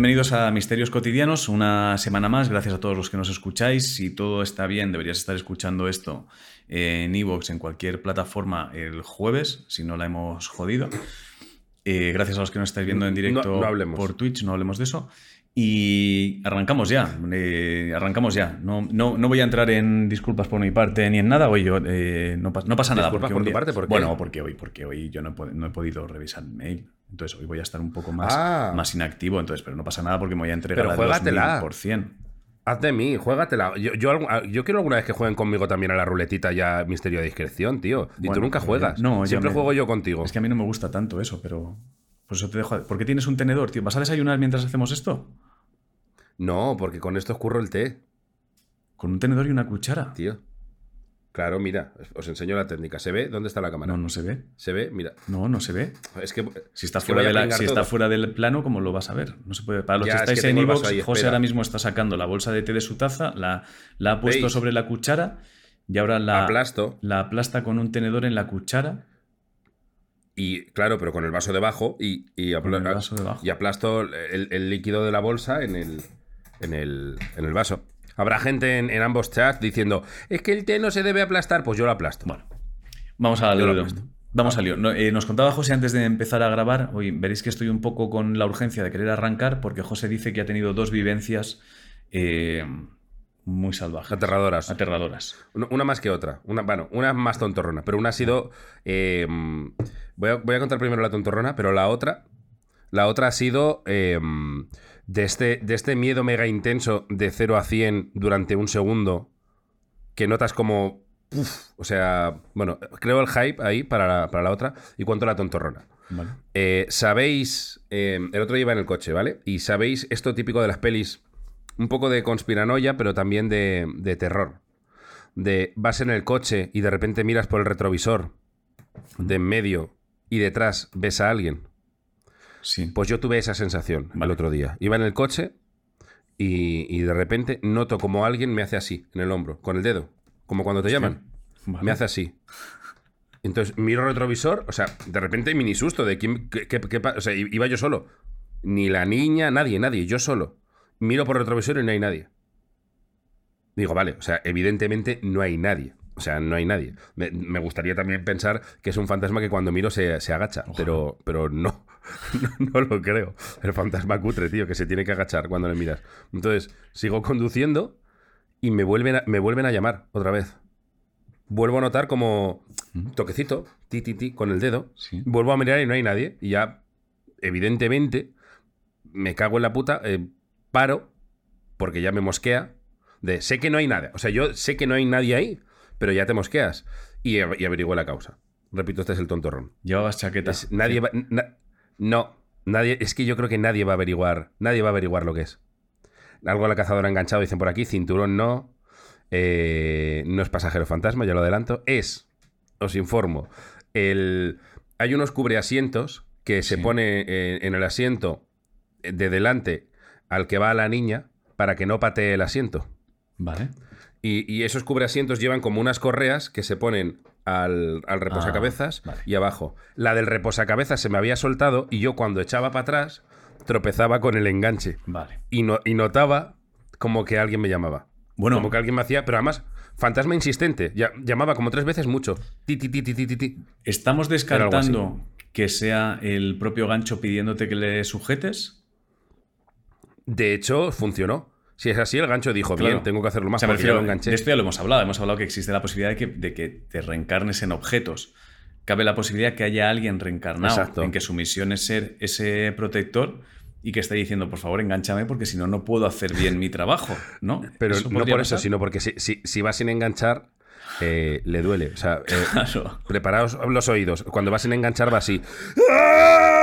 Bienvenidos a Misterios Cotidianos, una semana más. Gracias a todos los que nos escucháis. Si todo está bien, deberías estar escuchando esto en Evox, en cualquier plataforma, el jueves, si no la hemos jodido. Eh, gracias a los que nos estáis viendo en directo por Twitch, no hablemos de eso. Y arrancamos ya, eh, arrancamos ya. No, no, no, voy a entrar en disculpas por mi parte ni en nada. Hoy yo, eh, no, no, pasa nada. ¿Disculpas por tu parte? ¿Por Bueno, porque hoy, porque hoy yo no he, podido revisar el mail. Entonces hoy voy a estar un poco más, ah. más inactivo. Entonces, pero no pasa nada porque me voy a entregar pero por cien. Haz de mí, juégatela. Yo, yo, quiero alguna vez que jueguen conmigo también a la ruletita ya Misterio de Discreción, tío. Y tú nunca juegas. No, Siempre juego yo contigo. Es que a mí no me gusta tanto eso, pero. Pues eso te dejo. ¿Por qué tienes un tenedor, tío? ¿Vas a desayunar mientras hacemos esto? No, porque con esto escurro el té. Con un tenedor y una cuchara. Tío. Claro, mira, os enseño la técnica. ¿Se ve? ¿Dónde está la cámara? No, no se ve. ¿Se ve? Mira. No, no se ve. Es que si está fuera, de si está fuera del plano, ¿cómo lo vas a ver? No se puede. Para los que estáis en Evox, José ahora mismo está sacando la bolsa de té de su taza, la, la ha puesto sobre la cuchara y ahora la, Aplasto. la aplasta con un tenedor en la cuchara. Y claro, pero con el vaso debajo y, y, y aplasto el líquido de la bolsa en el, en el, en el vaso. Habrá gente en, ambos chats diciendo, es que el té no se debe aplastar, pues yo lo aplasto. Bueno, vamos a lío. Vamos a lío. Eh, nos contaba José antes de empezar a grabar, hoy veréis que estoy un poco con la urgencia de querer arrancar porque José dice que ha tenido dos vivencias eh, muy salvajes. Aterradoras. Aterradoras. Una, más que otra. Una, bueno, una más tontorrona, pero una ha sido... Eh, voy, a, voy, a, contar primero la tontorrona, pero la otra... La otra ha sido de este, de este miedo mega intenso de 0 a 100 durante un segundo, que notas como... o sea, bueno, creo el hype ahí para la, para la otra y cuánto la tontorrona. Eh, sabéis, eh, el otro iba en el coche, ¿vale? Y sabéis esto típico de las pelis, un poco de conspiranoia, pero también de, de terror. De vas en el coche y de repente miras por el retrovisor de en medio y detrás ves a alguien. Pues yo tuve esa sensación el otro día. Iba en el coche y, de repente noto como alguien me hace así, en el hombro, con el dedo. Como cuando te llaman. Me hace así. Entonces miro el retrovisor, o sea, de repente mini susto de quién. Qué, o sea, iba yo solo. Ni la niña, nadie, nadie, yo solo. Miro por el retrovisor y no hay nadie. Digo, vale, o sea, evidentemente no hay nadie. O sea, no hay nadie. Me, gustaría también pensar que es un fantasma que cuando miro se, agacha, pero, pero no, no, lo creo. El fantasma cutre, tío, que se tiene que agachar cuando le miras. Entonces, sigo conduciendo y me vuelven a, me vuelven a llamar otra vez. Vuelvo a notar como toquecito, ti, ti, ti, con el dedo. Vuelvo a mirar y no hay nadie. Y ya, evidentemente, me cago en la puta, eh, paro, porque ya me mosquea, de sé que no hay nada. O sea, yo sé que no hay nadie ahí pero ya te mosqueas. Y, y averigüé la causa. Repito, este es el tontorrón. ¿Llevabas chaquetas? nadie va, no, nadie, es que yo creo que nadie va a averiguar, nadie va a averiguar lo que es. Algo a la cazadora enganchado, dicen por aquí, cinturón no, eh, no es pasajero fantasma, ya lo adelanto. Es, os informo, el, hay unos cubreasientos que se pone eh, en el asiento de delante al que va la niña para que no patee el asiento. Vale. Y, esos cubreasientos llevan como unas correas que se ponen al, al reposacabezas ah, y abajo. La del reposacabezas se me había soltado y yo cuando echaba para atrás tropezaba con el enganche. Vale. Y, no, y notaba como que alguien me llamaba. Bueno. Como que alguien me hacía, pero además, fantasma insistente. Ya, llamaba como tres veces mucho. Ti, ti, ti, ti, ti, ¿Estamos descartando que sea el propio gancho pidiéndote que le sujetes? De hecho, funcionó. Si es así, el gancho dijo, bien, tengo que hacerlo más. O sea, lo enganché. De esto ya lo hemos hablado. Hemos hablado que existe la posibilidad de que, te reencarnes en objetos. Cabe la posibilidad que haya alguien reencarnado en que su misión es ser ese protector y que esté diciendo, por favor, enganchame porque si no, no puedo hacer bien mi trabajo, ¿no? Pero no por eso, sino porque si, si, vas sin enganchar, eh, le duele. O sea, eh, preparaos los oídos. Cuando vas sin enganchar va así.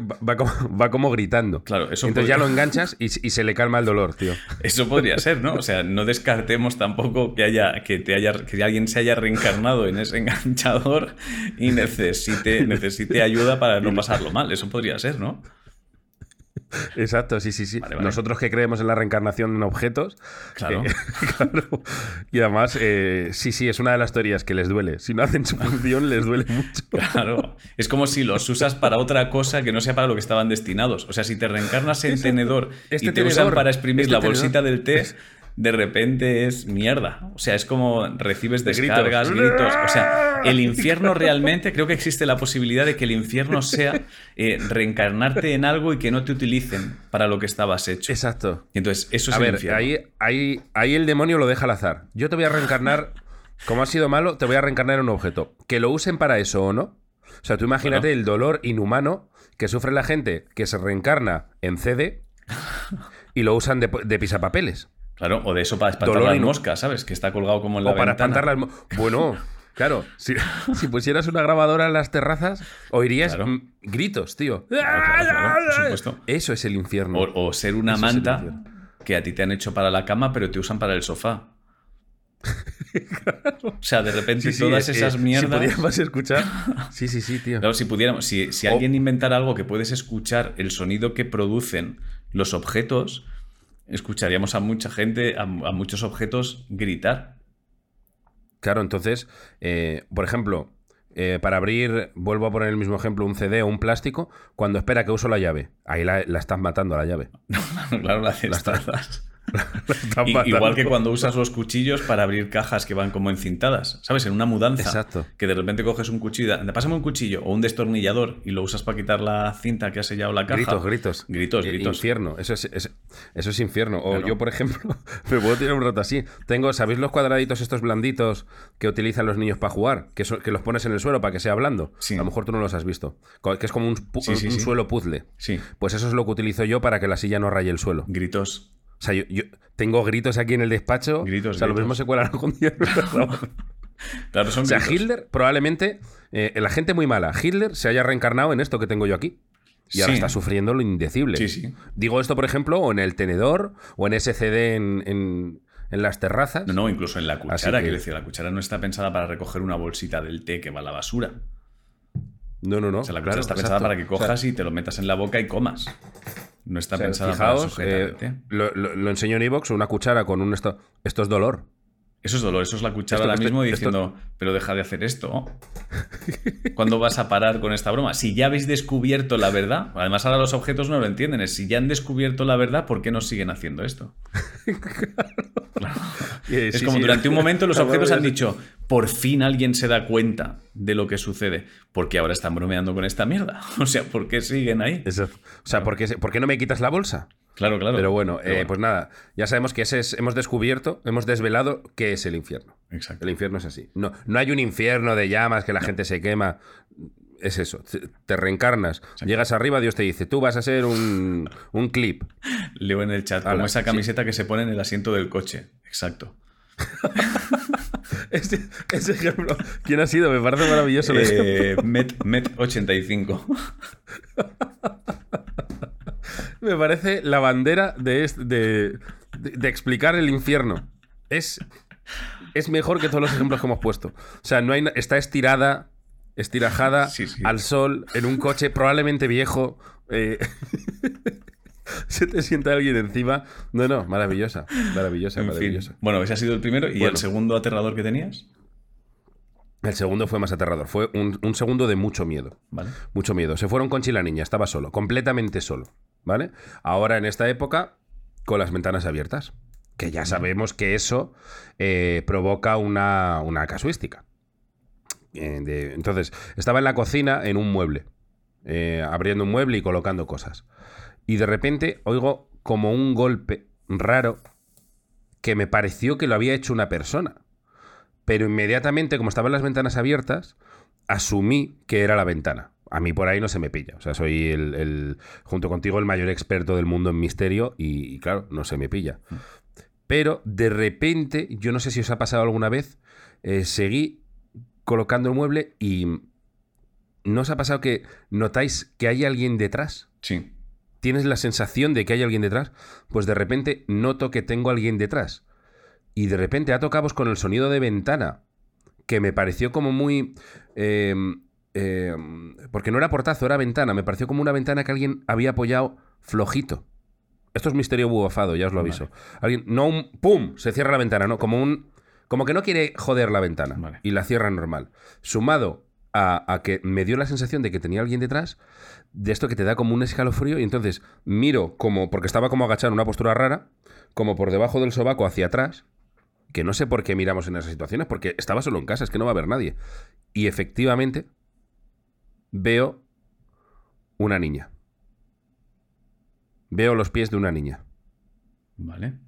Va como, gritando. Claro, eso Entonces ya lo enganchas y, se le calma el dolor, tío. Eso podría ser, ¿no? O sea, no descartemos tampoco que haya que te haya que alguien se haya reencarnado en ese enganchador y necesite, necesite ayuda para no pasarlo mal. Eso podría ser, ¿no? Exacto, sí, sí, sí. Vale, vale. Nosotros que creemos en la reencarnación en objetos. Claro. eh, claro. Y además, eh, sí, sí, es una de las teorías que les duele. Si no hacen su función, les duele mucho. Claro. Es como si los usas para otra cosa que no sea para lo que estaban destinados. O sea, si te reencarnas en tenedor Este y te usan tenedor, para exprimir este la tenedor. bolsita del té, de repente es mierda. O sea, es como recibes gritos. descargas, gritos. O sea, el infierno realmente, creo que existe la posibilidad de que el infierno sea eh, reencarnarte en algo y que no te utilicen para lo que estabas hecho. Exacto. Y entonces, eso es A el ver, infierno. ahí, ahí, ahí el demonio lo deja al azar. Yo te voy a reencarnar, como has sido malo, te voy a reencarnar en un objeto. Que lo usen para eso o no. O sea, tú imagínate Bueno. el dolor inhumano que sufre la gente que se reencarna en CD y lo usan de, de pisapapeles. Claro, o de eso para espantar Dolor las moscas, ¿sabes? Que está colgado como en la O para espantar las... Bueno, claro, si, si pusieras una grabadora en las terrazas, oirías Claro. gritos, tío. Claro, claro, claro, por supuesto. Eso es el infierno. O, o ser una Eso manta que a ti te han hecho para la cama, pero te usan para el sofá. O sea, de repente Sí, sí, todas esas mierdas. Si pudiéramos escuchar. Sí, sí, sí, tío. Claro, si pudiéramos, si, si alguien inventara algo que puedes escuchar el sonido que producen los objetos, escucharíamos a mucha gente, a, a muchos objetos gritar. Claro, entonces, eh, por ejemplo, eh, para abrir, vuelvo a poner el mismo ejemplo, un CD o un plástico, cuando espera que uso la llave, ahí la, la estás matando a la llave. claro. La estás matando. Igual que cuando usas los cuchillos para abrir cajas que van como encintadas, ¿sabes? En una mudanza. Exacto. Que de repente coges un cuchillo, pásame un cuchillo o un destornillador y lo usas para quitar la cinta que ha sellado la caja. Gritos, gritos. Gritos, Eh, gritos. Infierno, eso es, es- eso es infierno. O Claro. yo, por ejemplo, me puedo tirar un rato así. Tengo, ¿sabéis los cuadraditos estos blanditos que utilizan los niños para jugar? Que, so- que los pones en el suelo para que sea blando. Sí. A lo mejor tú no los has visto. Que es como un, pu- Sí, sí, un sí. suelo puzzle. Sí, Pues eso es lo que utilizo yo para que la silla no raye el suelo. gritos. O sea, yo, yo tengo gritos aquí en el despacho. Gritos, O sea, lo gritos. mismo se cuelan con Dios. Claro, son O sea, gritos. Hitler probablemente, eh, la gente muy mala, Hitler se haya reencarnado en esto que tengo yo aquí. Y ahora está sufriendo lo indecible. Sí, sí. Digo esto, por ejemplo, o en el tenedor, o en ese CD en, en- en las terrazas. No, no, incluso en la cuchara. que- Quiero decir, la cuchara no está pensada para recoger una bolsita del té que va a la basura. no, no. no, O sea, la claro, cuchara está pensada exacto. para que O sea, cojas y te lo metas en la boca y comas. No está o sea, pensada fijaos, para eh, lo, lo- lo enseño en iVoox, una cuchara con un esto. Esto es dolor. Eso es dolor, eso es la cuchara Esto ahora mismo esto- diciendo, pero deja de hacer esto. ¿Cuándo vas a parar con esta broma? Si ya habéis descubierto la verdad, además ahora los objetos no lo entienden, es si ya han descubierto la verdad, ¿por qué no siguen haciendo esto? Eh, Es sí, como sí. durante un momento los objetos han dicho, por fin alguien se da cuenta de lo que sucede, porque ahora están bromeando con esta mierda. O sea, ¿por qué siguen ahí? Eso. O sea, ¿por qué, por qué no me quitas la bolsa? Claro, claro. Pero bueno, Pero eh, pues nada, ya sabemos que ese es, hemos descubierto, hemos desvelado qué es el infierno. Exacto. El infierno es así. No, no hay un infierno de llamas que la gente se quema. Es eso. Te, reencarnas, llegas arriba, Dios te dice, tú vas a ser un, un clip. Leo en el chat, Ala, como esa sí. camiseta que se pone en el asiento del coche. Exacto. Ese, ejemplo, ¿quién ha sido? Me parece maravilloso. el. Eh, Met, Met 85. Me parece la bandera de, est- de, de- de explicar el infierno. Es, es mejor que todos los ejemplos que hemos puesto. O sea, no hay, está estirada, estirajada Sí, sí. al sol, en un coche probablemente viejo. eh, se te sienta alguien encima. No, no, maravillosa. Maravillosa, En fin. maravillosa. Bueno, ese ha sido el primero. ¿Y Bueno. el segundo aterrador que tenías? El segundo fue más aterrador. Fue un, un segundo de mucho miedo. Vale. Mucho miedo. Se fueron con la niña, estaba solo, completamente solo. ¿Vale? Ahora en esta época, con las ventanas abiertas. Que ya sabemos que eso eh, provoca una, una casuística. Eh, de- entonces, estaba en la cocina en un mueble, eh, abriendo un mueble y colocando cosas. Y de repente oigo como un golpe raro que me pareció que lo había hecho una persona. Pero inmediatamente, como estaban las ventanas abiertas, asumí que era la ventana. A mí por ahí no se me pilla. O sea, soy el, el- junto contigo el mayor experto del mundo en misterio y, y claro, no se me pilla. Pero de repente, yo no sé si os ha pasado alguna vez, eh, seguí colocando el mueble y ¿no os ha pasado que notáis que hay alguien detrás? Sí. ¿Tienes la sensación de que hay alguien detrás? Pues de repente noto que tengo alguien detrás. Y de repente ha tocado con el sonido de ventana, que me pareció como muy... eh, eh, porque no era portazo, era ventana. Me pareció como una ventana que alguien había apoyado flojito. Esto es misterio bufado, ya os lo aviso. Alguien, no un ¡pum! Se cierra la ventana, ¿no? Como un. Como que no quiere joder la ventana. Vale. Y la cierra normal. Sumado a, a que me dio la sensación de que tenía alguien detrás, de esto que te da como un escalofrío, y entonces miro como. Porque estaba como agachado en una postura rara, como por debajo del sobaco hacia atrás. Que no sé por qué miramos en esas situaciones, porque estaba solo en casa, es que no va a haber nadie. Y efectivamente, veo una niña. Veo los pies de una niña. Vale.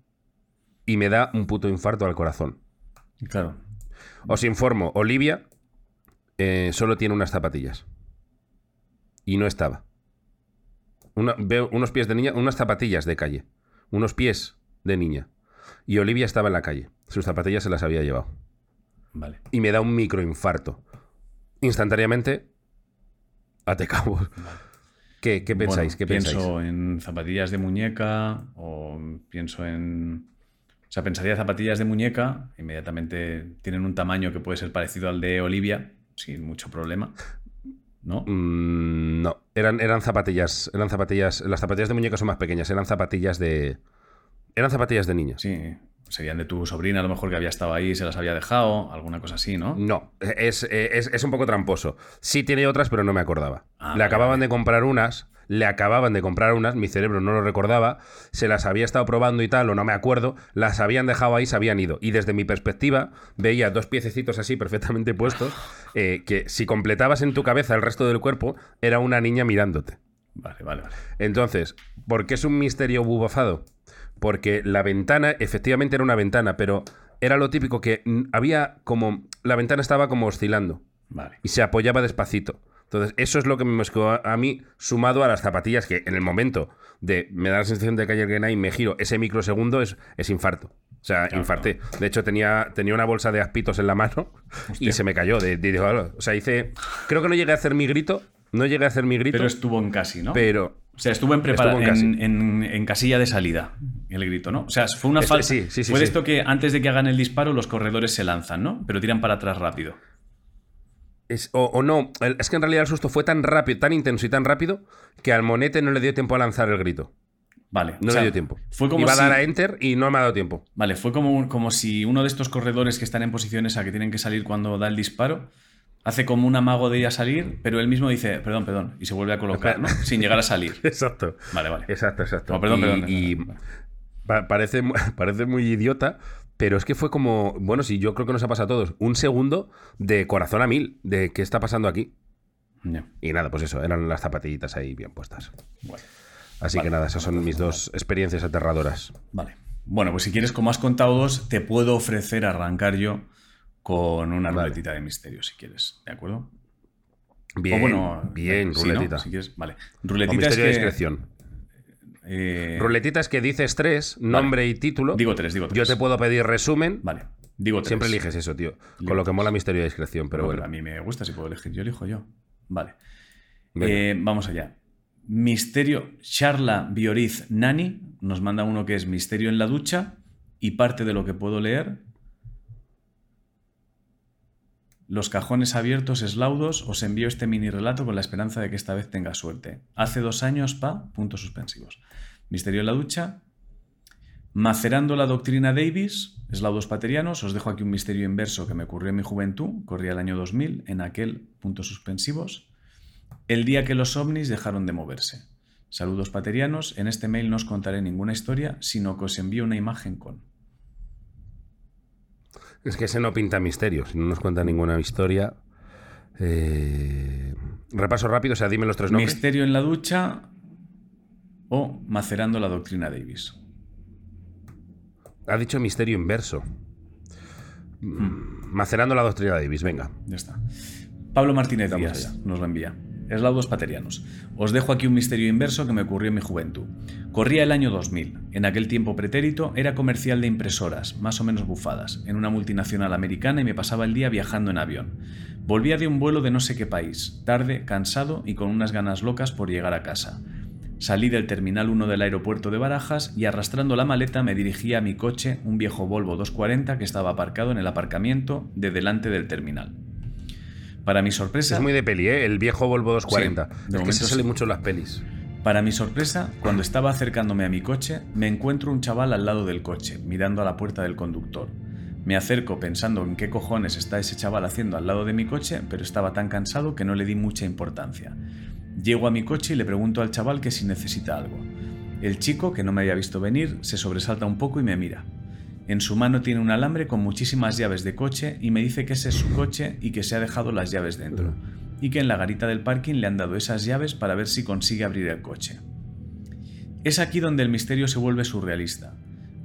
Y me da un puto infarto al corazón. Claro. Os informo, Olivia eh, solo tiene unas zapatillas. Y no estaba. Una- veo unos pies de niña, unas zapatillas de calle. Unos pies de niña. Y Olivia estaba en la calle. Sus zapatillas se las había llevado. Vale. Y me da un microinfarto. Instantáneamente, ate cabos. ¿Qué, qué pensáis? Bueno, ¿Qué pienso pensáis? en zapatillas de muñeca o pienso en... O sea, pensaría zapatillas de muñeca, inmediatamente tienen un tamaño que puede ser parecido al de Olivia, sin mucho problema. ¿No? Mm, no, eran, eran zapatillas. Eran zapatillas. Las zapatillas de muñeca son más pequeñas. Eran zapatillas de. Eran zapatillas de niña. Sí, serían de tu sobrina a lo mejor que había estado ahí y se las había dejado, alguna cosa así, ¿no? No, es, es- es un poco tramposo. Sí tiene otras, pero no me acordaba. Ah, le acababan vale. de comprar unas, le acababan de comprar unas, mi cerebro no lo recordaba, se las había estado probando y tal, o no me acuerdo, las habían dejado ahí, se habían ido. Y desde mi perspectiva, veía dos piececitos así perfectamente puestos, eh, que si completabas en tu cabeza el resto del cuerpo, era una niña mirándote. Vale, vale, vale. Entonces, ¿por qué es un misterio bubafado? Porque la ventana, efectivamente era una ventana, pero era lo típico que había como. La ventana estaba como oscilando Vale. y se apoyaba despacito. Entonces, eso es lo que me mosqueó a, mí, sumado a las zapatillas, que en el momento de me da la sensación de que hay alguien ahí, me giro, ese microsegundo es, es infarto. O sea, Claro, infarté. De hecho, tenía, tenía una bolsa de aspitos en la mano y se me cayó. De, de- de- o sea, hice. Creo que no llegué a hacer mi grito. No llegué a hacer mi grito. Pero estuvo en casi, ¿no? pero O sea, estuvo en, prepara- Estuvo en casi. en, en- en casilla de salida el grito, ¿no? O sea, fue una Este- falta. sí, sí, sí, fue esto que antes de que hagan el disparo los corredores se lanzan, ¿no? Pero tiran para atrás rápido. Es- o, o no, es que en realidad el susto fue tan rápido, tan intenso y tan rápido que al monete no le dio tiempo a lanzar el grito. Vale. No o sea, le dio tiempo. Fue como Iba si, a dar a enter y no me ha dado tiempo. Vale, fue como, como si uno de estos corredores que están en posiciones a que tienen que salir cuando da el disparo hace como un amago de ir a salir, pero él mismo dice, perdón, perdón, y se vuelve a colocar, ¿no? Sin llegar a salir. Exacto. Vale, vale. Exacto, exacto. No, perdón, y, perdón. y pa- parece, parece muy idiota, pero es que fue como, bueno, sí, yo creo que nos ha pasado a todos, un segundo de corazón a mil, de qué está pasando aquí. Y nada, pues eso, eran las zapatillitas ahí bien puestas. Bueno. Así Vale, que nada, esas son mis dos experiencias aterradoras. Vale. Bueno, pues si quieres, como has contado dos, te puedo ofrecer arrancar yo con una Vale. ruletita de misterio, si quieres. ¿De acuerdo? Bien, o bueno, bien, sí, ¿no? ruletita. Si quieres, vale. Ruletita es misterio que, de discreción. eh, Ruletitas que dices tres, nombre y título. Digo tres, digo tres. Yo te puedo pedir resumen. Vale. Digo tres. Siempre eliges eso, tío. Digo Con lo que tres. mola misterio de discreción, pero bueno. a mí me gusta si puedo elegir. Yo elijo yo. Vale. Eh, vamos allá. Misterio. Charla Bioriz Nani nos manda uno que es Misterio en la ducha y parte de lo que puedo leer. Los cajones abiertos eslaudos, os envío este mini relato con la esperanza de que esta vez tenga suerte. Hace dos años, pa, puntos suspensivos. Misterio en la ducha. Macerando la doctrina Davis, eslaudos paterianos, os dejo aquí un misterio inverso que me ocurrió en mi juventud, corría el año 2000, en aquel, puntos suspensivos. El día que los ovnis dejaron de moverse. Saludos paterianos, en este mail no os contaré ninguna historia, sino que os envío una imagen con. Es que ese no pinta misterio, si no nos cuenta ninguna historia. Eh, Repaso rápido, o sea, dime los tres nombres. Misterio en la ducha o macerando la doctrina Davis. Ha dicho misterio inverso. Mm, Macerando la doctrina Davis, venga. Ya está. Pablo Martínez Díaz nos lo envía. Eslaudos paterianos. Os dejo aquí un misterio inverso que me ocurrió en mi juventud. Corría el año 2000. En aquel tiempo pretérito era comercial de impresoras, más o menos bufadas, en una multinacional americana y me pasaba el día viajando en avión. Volvía de un vuelo de no sé qué país, tarde, cansado y con unas ganas locas por llegar a casa. Salí del Terminal 1 del aeropuerto de Barajas y arrastrando la maleta me dirigí a mi coche, un viejo Volvo 240 que estaba aparcado en el aparcamiento de delante del terminal. Para mi sorpresa, Es muy de peli, ¿eh? El viejo Volvo 240. Sí, de es que se sale sí. mucho en las pelis. Para mi sorpresa, cuando estaba acercándome a mi coche, me encuentro un chaval al lado del coche, mirando a la puerta del conductor. Me acerco pensando en qué cojones está ese chaval haciendo al lado de mi coche, pero estaba tan cansado que no le di mucha importancia. Llego a mi coche y le pregunto al chaval que si necesita algo. El chico, que no me había visto venir, se sobresalta un poco y me mira. En su mano tiene un alambre con muchísimas llaves de coche y me dice que ese es su coche y que se ha dejado las llaves dentro, y que en la garita del parking le han dado esas llaves para ver si consigue abrir el coche. Es aquí donde el misterio se vuelve surrealista.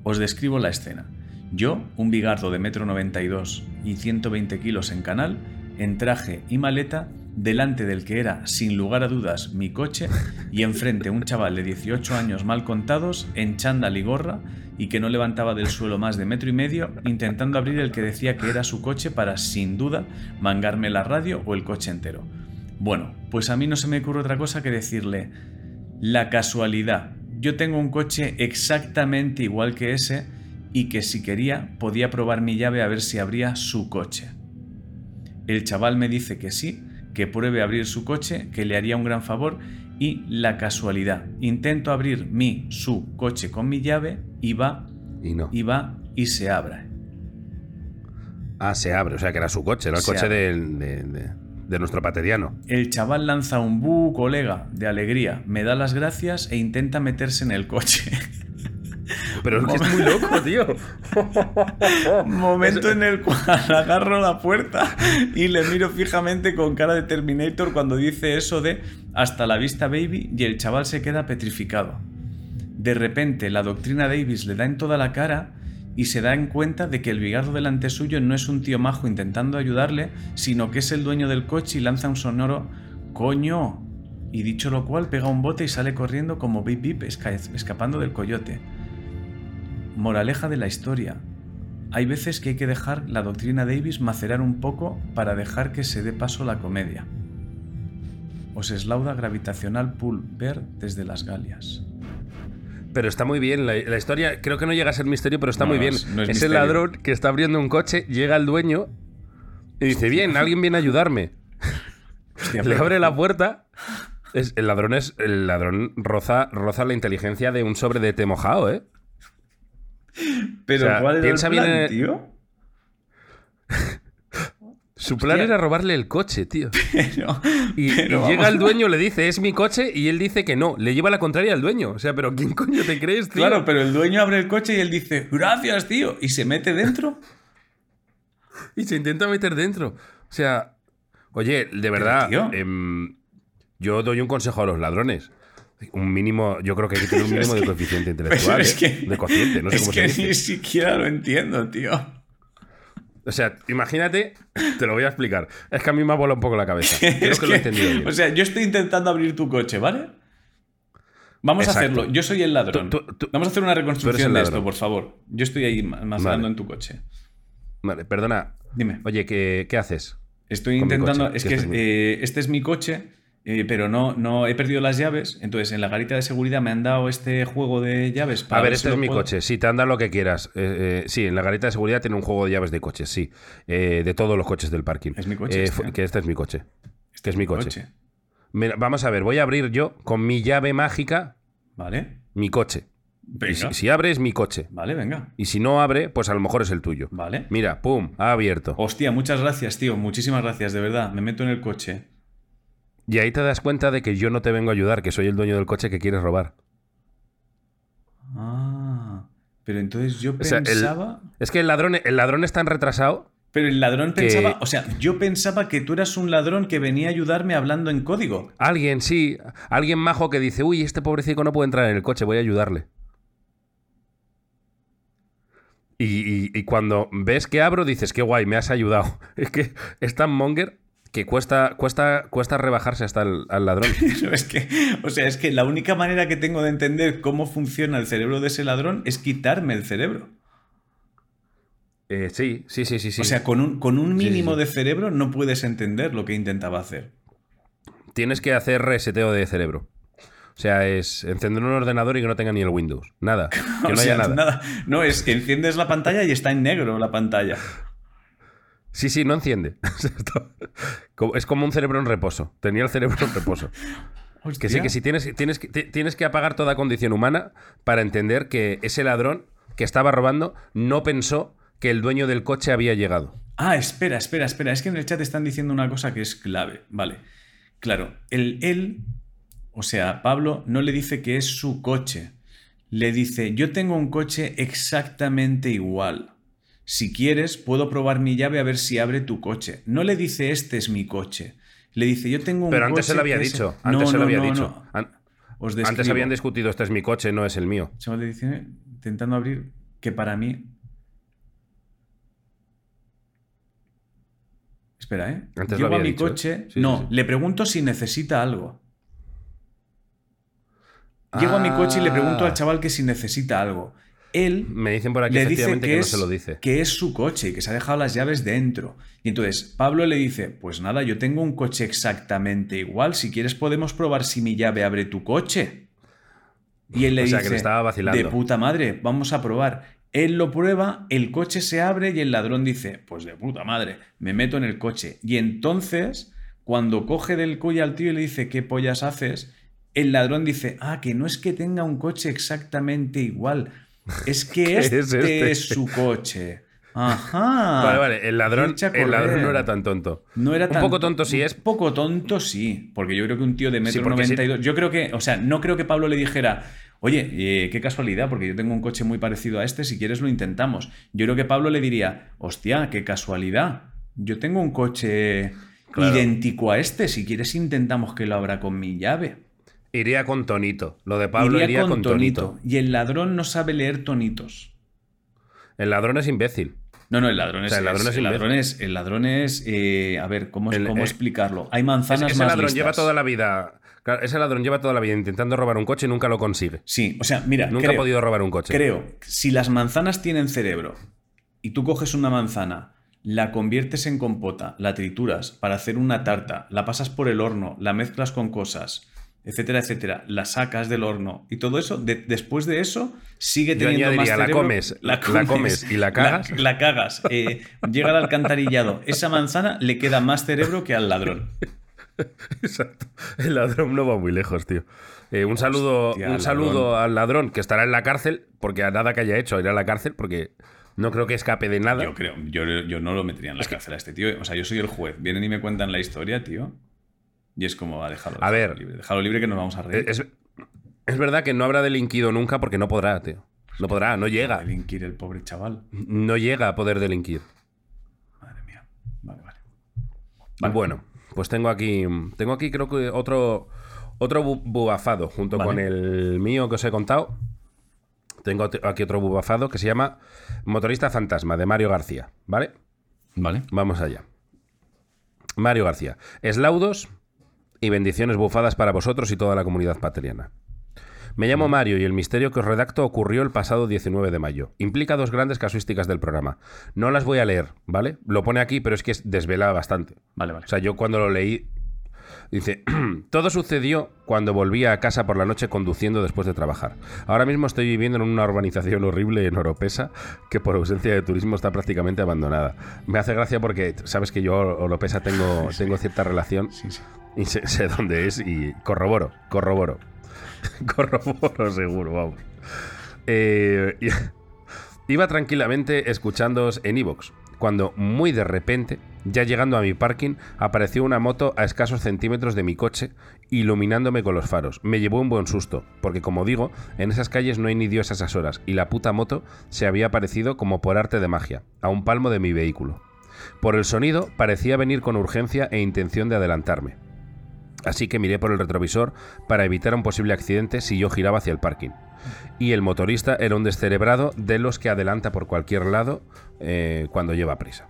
Os describo la escena. Yo, un bigardo de metro 92 y 120 kilos en canal, en traje y maleta, delante del que era, sin lugar a dudas, mi coche, y enfrente un chaval de 18 años mal contados, en chándal y gorra, y que no levantaba del suelo más de metro y medio, intentando abrir el que decía que era su coche para, sin duda, mangarme la radio o el coche entero. Bueno, pues a mí no se me ocurre otra cosa que decirle, la casualidad, yo tengo un coche exactamente igual que ese, y que si quería podía probar mi llave a ver si abría su coche. El chaval me dice que sí, que pruebe a abrir su coche, que le haría un gran favor y la casualidad. Intento abrir mi, su coche con mi llave y va Y no. y va y se abre. Ah, se abre, o sea que era su coche, era el Se coche del- de, de- de nuestro pateriano. El chaval lanza un bu, colega, de alegría, me da las gracias e intenta meterse en el coche. Pero es que es muy loco, tío. Momento en el cual agarro la puerta y le miro fijamente con cara de Terminator cuando dice eso de hasta la vista baby y el chaval se queda petrificado. De repente la doctrina Davis le da en toda la cara y se da en cuenta de que el bigardo delante suyo no es un tío majo intentando ayudarle, sino que es el dueño del coche y lanza un sonoro ¡Coño! Y dicho lo cual pega un bote y sale corriendo como Bip Bip esca- escapando del coyote. Moraleja de la historia. Hay veces que hay que dejar la doctrina Davis macerar un poco para dejar que se dé paso la comedia. Os eslauda gravitacional Pool Ver desde las Galias. Pero está muy bien, la, la historia creo que no llega a ser misterio, pero está No, muy no, bien. es- no es el ladrón que está abriendo un coche, llega el dueño y dice, bien, alguien viene a ayudarme. Hostia, Le abre la puerta. Es, el ladrón es. El ladrón roza, roza la inteligencia de un sobre de té mojado, ¿eh? Pero o sea, ¿cuál era piensa el bien plan, tío? Su plan Hostia. era robarle el coche, tío. Pero, Y, llega el dueño, le dice, es mi coche, y él dice que no. Le lleva la contraria al dueño. O sea, pero ¿quién coño te crees, tío? Claro, pero el dueño abre el coche y él dice, gracias, tío, y se mete dentro. Y se intenta meter dentro. O sea, oye, de verdad, em, yo doy un consejo a los ladrones. Un mínimo, yo creo que hay que tener un mínimo de que- coeficiente intelectual. es que, De cociente, no sé es cómo que se dice. ni siquiera lo entiendo, tío. O sea, imagínate, te lo voy a explicar. Es que a mí me ha volado un poco la cabeza. Creo Es que, lo he que, entendido bien. O sea, yo estoy intentando abrir tu coche, ¿vale? Vamos a hacerlo. Yo soy el ladrón. Tú- tú- tú- Vamos a hacer una reconstrucción de esto, por favor. Yo estoy ahí ma- mascando Vale. en tu coche. Vale, perdona. Dime. Oye, ¿qué, qué haces? Estoy intentando. Es que que este es mi- eh, este es mi coche, eh, pero no, no he perdido las llaves. Entonces, en la garita de seguridad me han dado este juego de llaves para A ver, este es mi puedo- coche. Sí, te anda lo que quieras. Eh, eh, sí, en la garita de seguridad tiene un juego de llaves de coches, sí. De todos los coches del parking. Es mi coche este. que este es mi coche. Este que es mi coche. vamos a ver, voy a abrir yo con mi llave mágica Vale. mi coche. Y si, si abre es mi coche. Vale, venga. Y si no abre, pues a lo mejor es el tuyo. Vale. Mira, pum, ha abierto. Hostia, muchas gracias, tío. Muchísimas gracias, de verdad. Me meto en el coche. Y ahí te das cuenta de que yo no te vengo a ayudar, que soy el dueño del coche que quieres robar. Ah. Pero entonces yo O sea, el- pensaba. Es que el ladrón, el ladrón es tan retrasado. Pero el ladrón que- pensaba. O sea, yo pensaba que tú eras un ladrón que venía a ayudarme hablando en código. Alguien, sí, alguien majo que dice, uy, este pobrecito no puede entrar en el coche, voy a ayudarle. Y, y- y cuando ves que abro, dices, qué guay, me has ayudado. Es que es tan monger que cuesta, cuesta, cuesta rebajarse hasta el, al ladrón. Pero es que, o sea, es que la única manera que tengo de entender cómo funciona el cerebro de ese ladrón es quitarme el cerebro. Eh, sí, sí, sí, sí, sí. O sea, con un, con un Sí, sí, mínimo sí. de cerebro no puedes entender lo que intentaba hacer. Tienes que hacer reseteo de cerebro. O sea, es encender un ordenador y que no tenga ni el Windows. Nada. Que O no sea, haya nada. No, es que enciendes la pantalla y está en negro la pantalla. Sí, sí, no enciende. Es como un cerebro en reposo. Tenía el cerebro en reposo. Que sí, que sí, tienes, tienes, tienes que apagar toda condición humana para entender que ese ladrón que estaba robando no pensó que el dueño del coche había llegado. Ah, espera, espera, espera. Es que en el chat están diciendo una cosa que es clave. Vale. Claro, el él, o sea, Pablo, no le dice que es su coche. Le dice, yo tengo un coche exactamente igual. Si quieres, puedo probar mi llave a ver si abre tu coche. No le dice, este es mi coche. Le dice, yo tengo un. Pero antes se lo había es- dicho. No, Antes se no, lo había no, dicho. no. Os Antes habían discutido, este es mi coche, no es el mío. Chaval le dice, intentando abrir, que para mí. Espera, ¿eh? Antes lo Llego a mi dicho, ¿eh? coche. Sí, no, sí, sí. le pregunto si necesita algo. Llego a mi coche y le pregunto Ah. al chaval que si necesita algo. Él Me dicen por aquí le que, que, es, no se lo dice. que es su coche y que se ha dejado las llaves dentro. Y entonces Pablo le dice, pues nada, yo tengo un coche exactamente igual, si quieres podemos probar si mi llave abre tu coche. Y él le O sea, dice, que le estaba vacilando. de puta madre, vamos a probar. Él lo prueba, el coche se abre y el ladrón dice, pues de puta madre, me meto en el coche. Y entonces, cuando coge del cuello al tío y le dice, ¿qué pollas haces? El ladrón dice, ah, que no es que tenga un coche exactamente igual, es que ¿Qué es este es, este? su coche. Ajá. Vale, vale, el ladrón, el ladrón no era tan tonto. No era Un tan- poco tonto sí es. Un poco tonto sí, porque yo creo que un tío de metro sí. 92, yo creo que, o sea, no creo que Pablo le dijera, oye, eh, qué casualidad, porque yo tengo un coche muy parecido a este, si quieres lo intentamos. Yo creo que Pablo le diría, hostia, qué casualidad, yo tengo un coche Claro. idéntico a este, si quieres intentamos que lo abra con mi llave. Iría con tonito. Lo de Pablo Iría iría, con, tonito. Y el ladrón no sabe leer tonitos. El ladrón es imbécil. No, no, el ladrón es. O sea, el ladrón es el imbécil. ladrón es. El ladrón es. eh, a ver, ¿cómo, El- cómo eh, explicarlo? Hay manzanas ese más ladrón listas. lleva toda la vida. claro, ese ladrón lleva toda la vida intentando robar un coche y nunca lo consigue. Sí, o sea, mira, Nunca creo, ha podido robar un coche. creo, si las manzanas tienen cerebro y tú coges una manzana, la conviertes en compota, la trituras para hacer una tarta, la pasas por el horno, la mezclas con cosas, etcétera, etcétera, la sacas del horno y todo eso, de- después de eso, sigue Yo teniendo más añadiría, la cerebro. comes, la comes y la cagas. La, la cagas. eh, llega al alcantarillado. Esa manzana le queda más cerebro que al ladrón. Exacto. El ladrón no va muy lejos, tío. Eh, un saludo, al ladrón que estará en la cárcel, porque a nada que haya hecho irá a la cárcel, porque no creo que escape de nada. Yo creo, yo, yo no lo metería en la cárcel a este tío. O sea, yo soy el juez. Vienen y me cuentan la historia, tío. Y es como, a dejarlo, A ver. libre. Libre que nos vamos a reír. Es, es verdad que no habrá delinquido nunca porque no podrá, tío. No podrá, no llega. Delinquir el pobre chaval. No llega a poder delinquir. Madre mía. Vale, vale. Bueno, pues tengo aquí. Tengo aquí, creo que otro. Otro bu- bubafado, junto Vale. con el mío que os he contado. Tengo aquí otro bubafado que se llama Motorista Fantasma, de Mario García. ¿Vale? Vale. Vamos allá. Mario García. Eslaudos y bendiciones bufadas para vosotros y toda la comunidad patriana. Me llamo Mario y el misterio que os redacto ocurrió el pasado 19 de mayo. Implica dos grandes casuísticas del programa. No las voy a leer, ¿vale? Lo pone aquí, pero es que es- desvela bastante. Vale, vale. O sea, yo cuando lo leí, dice, todo sucedió cuando volvía a casa por la noche conduciendo después de trabajar. Ahora mismo estoy viviendo en una urbanización horrible en Oropesa que por ausencia de turismo está prácticamente abandonada. Me hace gracia porque sabes que yo Oropesa tengo, tengo cierta relación Sí, sí. y sé, sé dónde es y corroboro, corroboro. corroboro seguro, vamos. Eh, iba tranquilamente escuchándoos en Evox, cuando muy de repente, ya llegando a mi parking, apareció una moto a escasos centímetros de mi coche, iluminándome con los faros. Me llevó un buen susto, porque como digo, en esas calles no hay ni Dios a esas horas, y la puta moto se había aparecido como por arte de magia, a un palmo de mi vehículo. Por el sonido parecía venir con urgencia e intención de adelantarme. Así que miré por el retrovisor para evitar un posible accidente si yo giraba hacia el parking. Y el motorista era un descerebrado de los que adelanta por cualquier lado eh, cuando lleva prisa.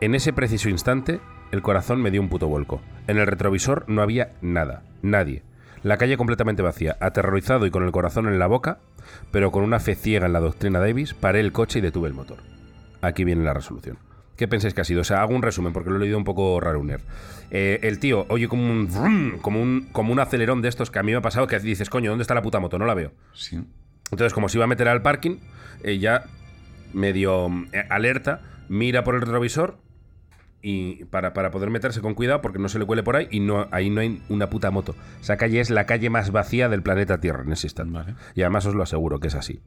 En ese preciso instante, el corazón me dio un puto vuelco. En el retrovisor no había nada, nadie. La calle completamente vacía, aterrorizado y con el corazón en la boca, pero con una fe ciega en la doctrina Davis, paré el coche y detuve el motor. Aquí viene la resolución. ¿Qué pensáis que ha sido? O sea, hago un resumen porque lo he leído un poco raruner. Eh, el tío oye como un, vrum, como un como un acelerón de estos que a mí me ha pasado que dices, coño, ¿dónde está la puta moto? No la veo. Sí. Entonces, como se iba a meter al parking, eh, ya medio eh, alerta, mira por el retrovisor y para, para, poder meterse con cuidado porque no se le cuele por ahí y no, ahí no hay una puta moto. Esa calle es la calle más vacía del planeta Tierra en ese instante. Y además os lo aseguro que es así.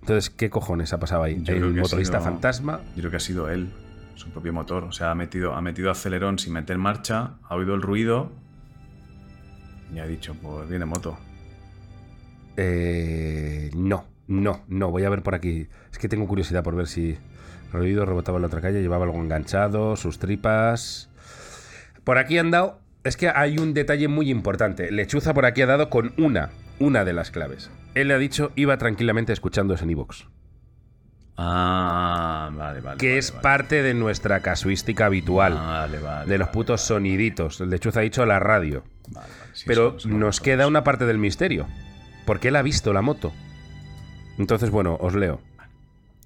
Entonces, ¿qué cojones ha pasado ahí? ¿El motorista fantasma? Yo creo que ha sido él, su propio motor. O sea, ha metido, ha metido acelerón sin meter marcha, ha oído el ruido y ha dicho, pues viene moto. Eh, no, no, no. Voy a ver por aquí. Es que tengo curiosidad por ver si... Ruido rebotaba en la otra calle, llevaba algo enganchado, sus tripas. Por aquí han dado. Es que hay un detalle muy importante. Lechuza por aquí ha dado con una, una de las claves. Él le ha dicho, iba tranquilamente escuchando ese Evox. Ah, vale, vale. Que es parte de nuestra casuística habitual. Vale, vale. De los putos soniditos. El Lechuza ha dicho la radio. Pero nos queda una parte del misterio. Porque él ha visto la moto. Entonces, bueno, os leo.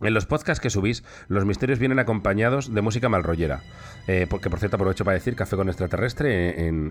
En los podcasts que subís, los misterios vienen acompañados de música malrollera. Eh, porque, por cierto, aprovecho para decir Café con Extraterrestre en,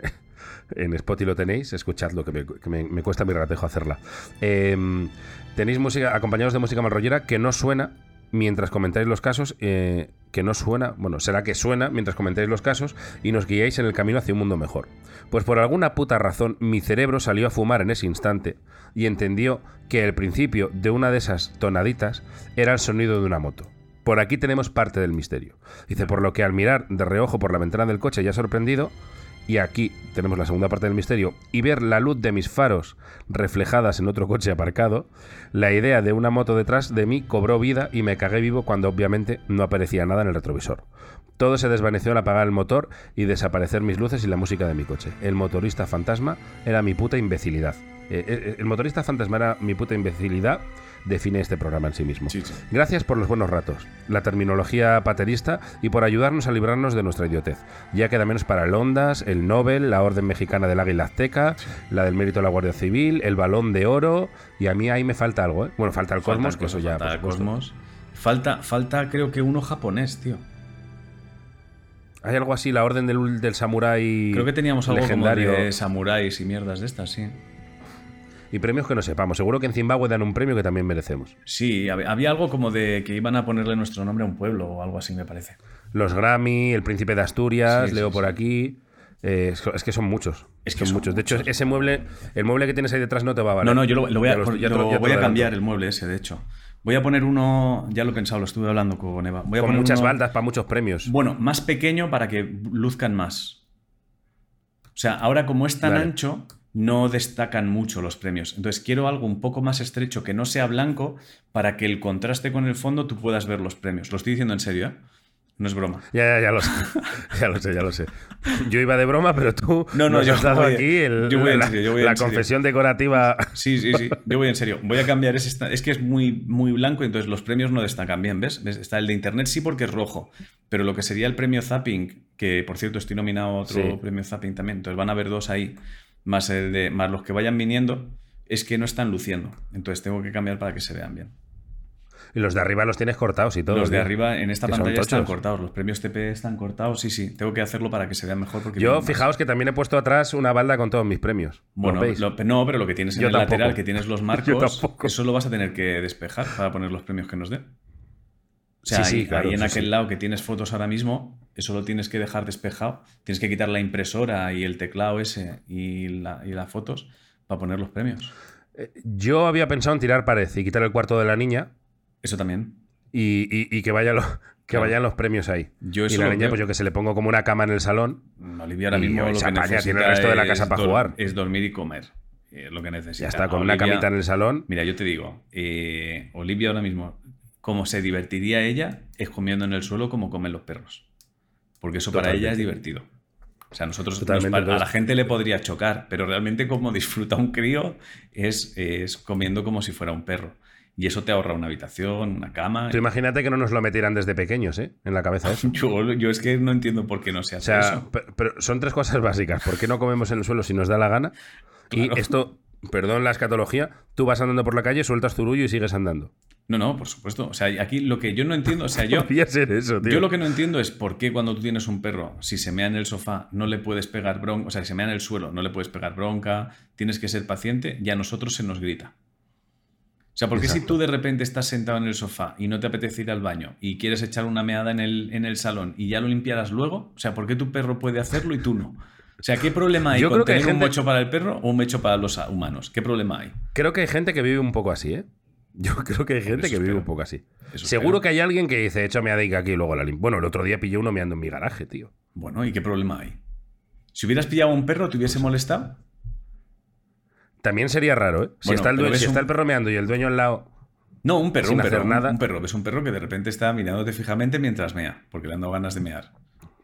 en Spotify lo tenéis. Escuchadlo, que me, me, cuesta mi ratejo hacerla. Em, tenéis música acompañados de música malrollera que no suena mientras comentáis los casos, eh, que no suena, bueno, será que suena mientras comentáis los casos y nos guiáis en el camino hacia un mundo mejor. Pues por alguna puta razón mi cerebro salió a fumar en ese instante y entendió que el principio de una de esas tonaditas era el sonido de una moto. Por aquí tenemos parte del misterio. Dice, por lo que al mirar de reojo por la ventana del coche ya sorprendido, y aquí tenemos la segunda parte del misterio, y ver la luz de mis faros reflejadas en otro coche aparcado, la idea de una moto detrás de mí cobró vida y me cagué vivo cuando obviamente no aparecía nada en el retrovisor. Todo se desvaneció al apagar el motor y desaparecer mis luces y la música de mi coche. El motorista fantasma era mi puta imbecilidad. Eh, eh, el motorista fantasma era mi puta imbecilidad define este programa en sí mismo. Gracias por los buenos ratos, la terminología paterista y por ayudarnos a librarnos de nuestra idiotez. Ya queda menos para el Ondas, el Nobel, la Orden Mexicana del Águila Azteca, la del Mérito de la Guardia Civil, el Balón de Oro y a mí ahí me falta algo, ¿eh? Bueno, falta el Cosmos, que eso ya... Falta el Cosmos. Falta, falta creo que uno japonés, tío. Hay algo así, la orden del, del samurái. Creo que teníamos algo legendario. de samuráis y mierdas de estas, sí y premios que no sepamos. Seguro que en Zimbabue dan un premio que también merecemos. Sí, había algo como de que iban a ponerle nuestro nombre a un pueblo o algo así, me parece. Los Grammy, el Príncipe de Asturias, leo por aquí. Eh, es que son muchos. Es que son, muchos. De hecho, ese mueble, el mueble que tienes ahí detrás no te va a valer. No, no, yo lo, voy a, voy a cambiar el mueble ese, de hecho. Voy a poner uno, ya lo he pensado, lo estuve hablando con Eva. Voy a con muchas baldas para muchos premios. Bueno, más pequeño para que luzcan más. O sea, ahora como es tan ancho, no destacan mucho los premios. Entonces quiero algo un poco más estrecho que no sea blanco para que el contraste con el fondo tú puedas ver los premios. Lo estoy diciendo en serio, ¿eh? No es broma. Ya, ya, ya lo sé. ya lo sé, ya lo sé. Yo iba de broma, pero tú no, no, yo has dado aquí la, confesión decorativa. Sí, sí, sí. Yo voy en serio. Voy a cambiar. Es que es muy, muy blanco, entonces los premios no destacan bien, ¿ves? Está el de internet sí porque es rojo. Pero lo que sería el premio Zapping, que por cierto estoy nominado a otro premio Zapping también, entonces van a haber dos ahí más, el de, más los que vayan viniendo, es que no están luciendo. Entonces tengo que cambiar para que se vean bien. Y los de arriba los tienes cortados y todo. Los de arriba en esta pantalla están cortados. Los premios TP están cortados. Sí, sí. Tengo que hacerlo para que se vean mejor. Porque Yo, fijaos que también he puesto atrás una balda con todos mis premios. Bueno, no, pero lo que tienes en el lateral, que tienes los marcos, eso lo vas a tener que despejar para poner los premios que nos den. O sea, ahí, en aquel lado que tienes fotos ahora mismo, eso lo tienes que dejar despejado. Tienes que quitar la impresora y el teclado ese y, las fotos para poner los premios. Eh, yo había pensado en tirar pared y quitar el cuarto de la niña. Eso también. Y, que, vaya que vayan los premios ahí. Yo y la niña, pues yo que se le pongo como una cama en el salón. Olivia ahora mismo lo que necesita tiene el resto de la casa para jugar. Es dormir y comer. Es lo que necesita. Ya está, con una camita en el salón. Mira, yo te digo, eh, Olivia ahora mismo como se divertiría ella es comiendo en el suelo como comen los perros. Porque eso para ella es divertido. O sea, nosotros a la gente le podría chocar, pero realmente como disfruta un crío es, es comiendo como si fuera un perro. Y eso te ahorra una habitación, una cama. Tú imagínate que no nos lo metieran desde pequeños, ¿eh? En la cabeza eso. yo, es que no entiendo por qué no se hace o sea, Pero, son tres cosas básicas. ¿Por qué no comemos en el suelo si nos da la gana? Y esto, perdón la escatología, tú vas andando por la calle, sueltas tu y sigues andando. No, no, por supuesto. O sea, aquí lo que yo no entiendo, o sea, yo. ser eso, tío. Yo lo que no entiendo es por qué cuando tú tienes un perro, si se mea en el sofá, no le puedes pegar bronca, o sea, si se mea en el suelo, no le puedes pegar bronca, tienes que ser paciente y a nosotros se nos grita. O sea, ¿por qué si tú de repente estás sentado en el sofá y no te apetece ir al baño y quieres echar una meada en el, en el salón y ya lo limpiarás luego? O sea, ¿por qué tu perro puede hacerlo y tú no? O sea, ¿qué problema hay Yo con creo que hay tener un mecho para el perro o un mecho para los humanos? ¿Qué problema hay? Creo que hay gente que vive un poco así, ¿eh? Yo creo que hay gente Eso que vive espero. un poco así. Eso Seguro espero. que hay alguien que dice, hecho meadica aquí y luego la limpio. Bueno, el otro día pillé uno meando en mi garaje, tío. Bueno, ¿y qué problema hay? Si hubieras pillado a un perro, ¿te hubiese molestado? También sería raro, ¿eh? Si, está, el, pero due- ves si un- está el perro meando y el dueño al lado. No, un perro, Sin un perro, hacer un- nada. un perro. Ves un perro que de repente está mirándote fijamente mientras mea, porque le han dado ganas de mear.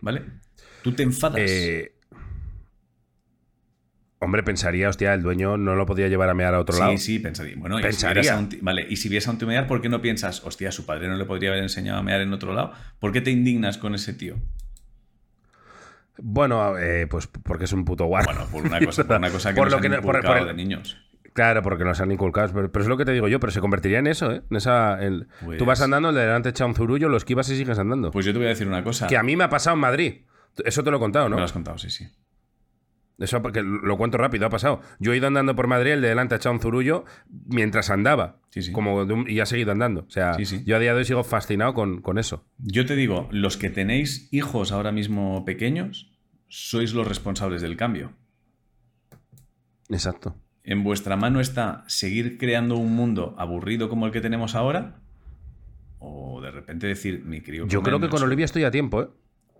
¿Vale? Tú te enfadas. eh, hombre, pensaría, hostia, el dueño no lo podía llevar a mear a otro sí, lado. sí, pensaría. Bueno, y si a un vale, y si vies a un tío mear, ¿por qué no piensas, hostia, su padre no le podría haber enseñado a mear en otro lado? ¿Por qué te indignas con ese tío? Bueno, eh, pues porque es un puto guarro. Bueno, por una cosa, por una cosa que Por nos lo han que por- el- de niños. Claro, porque nos han inculcado. Pero, pero es lo que te digo yo, pero se convertiría en eso, ¿eh? En esa, en- Pues- Tú vas andando, el de delante echa un zurullo, lo esquivas y sigues andando. Pues yo te voy a decir una cosa. que a mí me ha pasado en Madrid. Eso te lo he contado, Me ¿no? lo has contado, sí, sí. Eso porque lo cuento rápido, ha pasado. Yo he ido andando por Madrid, el de delante ha echado un zurullo mientras andaba. Sí, sí. Como un- y ha seguido andando. O sea, Sí, yo a día de hoy sigo fascinado con, con eso. Yo te digo, los que tenéis hijos ahora mismo pequeños, sois los responsables del cambio. Exacto. En vuestra mano está seguir creando un mundo aburrido como el que tenemos ahora, o de repente decir, mi crío. Yo creo que con. Olivia estoy a tiempo, ¿eh?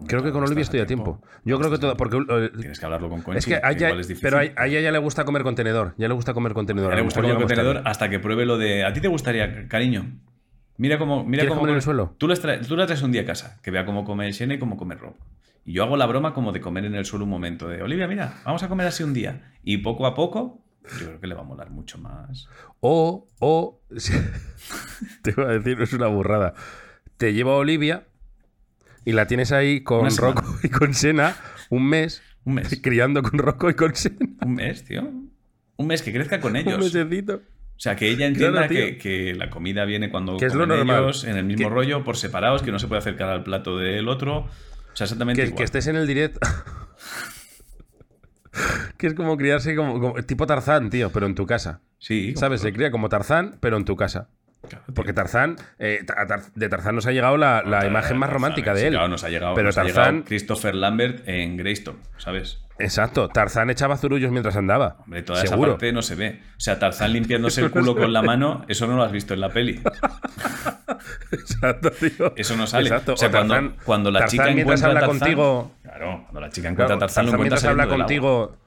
Creo que con Olivia estoy a tiempo. tiempo. Yo creo que todo. Porque Tienes que hablarlo con Conchi. es que a ella, igual es difícil. pero a, a ella ya le gusta comer contenedor. Ya le gusta comer contenedor. Le gusta comer contenedor hasta que pruebe lo de. ¿A ti te gustaría, cariño? Mira cómo. Mira ¿Quieres cómo comer en el suelo? Tú, les traes- tú la traes un día a casa, que vea cómo come Shane y cómo come Rob. Y yo hago la broma como de comer en el suelo un momento. De Olivia, mira, vamos a comer así un día. Y poco a poco, yo creo que le va a molar mucho más. O, o. te iba a decir, es una burrada. Te llevo a Olivia y la tienes ahí con. Rocco y con Sena un mes. Un mes. Criando con Rocco y con Sena. Un mes, tío. Un mes que crezca con Un ellos. mesecito. O sea, que ella entienda Claro, que, que la comida viene cuando Que es lo comen normal. ellos, en el mismo Que- rollo, por separados, que no se puede acercar al plato del otro. O sea, exactamente Que, igual. que estés en el directo. que es como criarse como, como- tipo Tarzán, tío, pero en tu casa. Sí, ¿Sabes? Se cría como Tarzán, pero en tu casa. Porque Tarzán, eh, a de Tarzán nos ha llegado la, la Tarzán, imagen más Tarzán, romántica sí, de él. Claro, nos ha llegado, Pero nos ha Tarzán- llegado Christopher Lambert en Greystone, ¿sabes? Exacto, Tarzán echaba zurullos mientras andaba. Hombre, toda esa parte no se ve. O sea, Tarzán limpiándose el culo con la mano, eso no lo has visto en la peli. Exacto, tío. Eso no sale. Exacto. O sea, cuando, Tarzán- cuando la Tarzán chica mientras encuentra a habla Tarzán, contigo. Claro, cuando la chica encuentra Claro, a Tarzán, lo mientras habla contigo.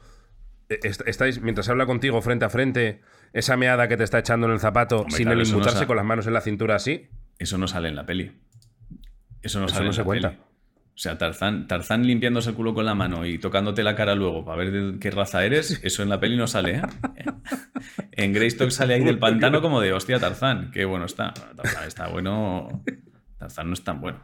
eh, est- Estáis, mientras habla contigo frente a frente, esa meada que te está echando en el zapato Hombre, sin claro, el no inmutarse con las manos en la cintura así. Eso no sale en la peli. Eso no Eso sale no en se la cuenta. peli. O sea, Tarzán, Tarzán limpiándose el culo con la mano y tocándote la cara luego para ver de qué raza eres, eso en la peli no sale, ¿eh? En Greystock sale ahí del pantano como de, hostia, Tarzán, qué bueno está. Tarzán está bueno. Tarzán no es tan bueno.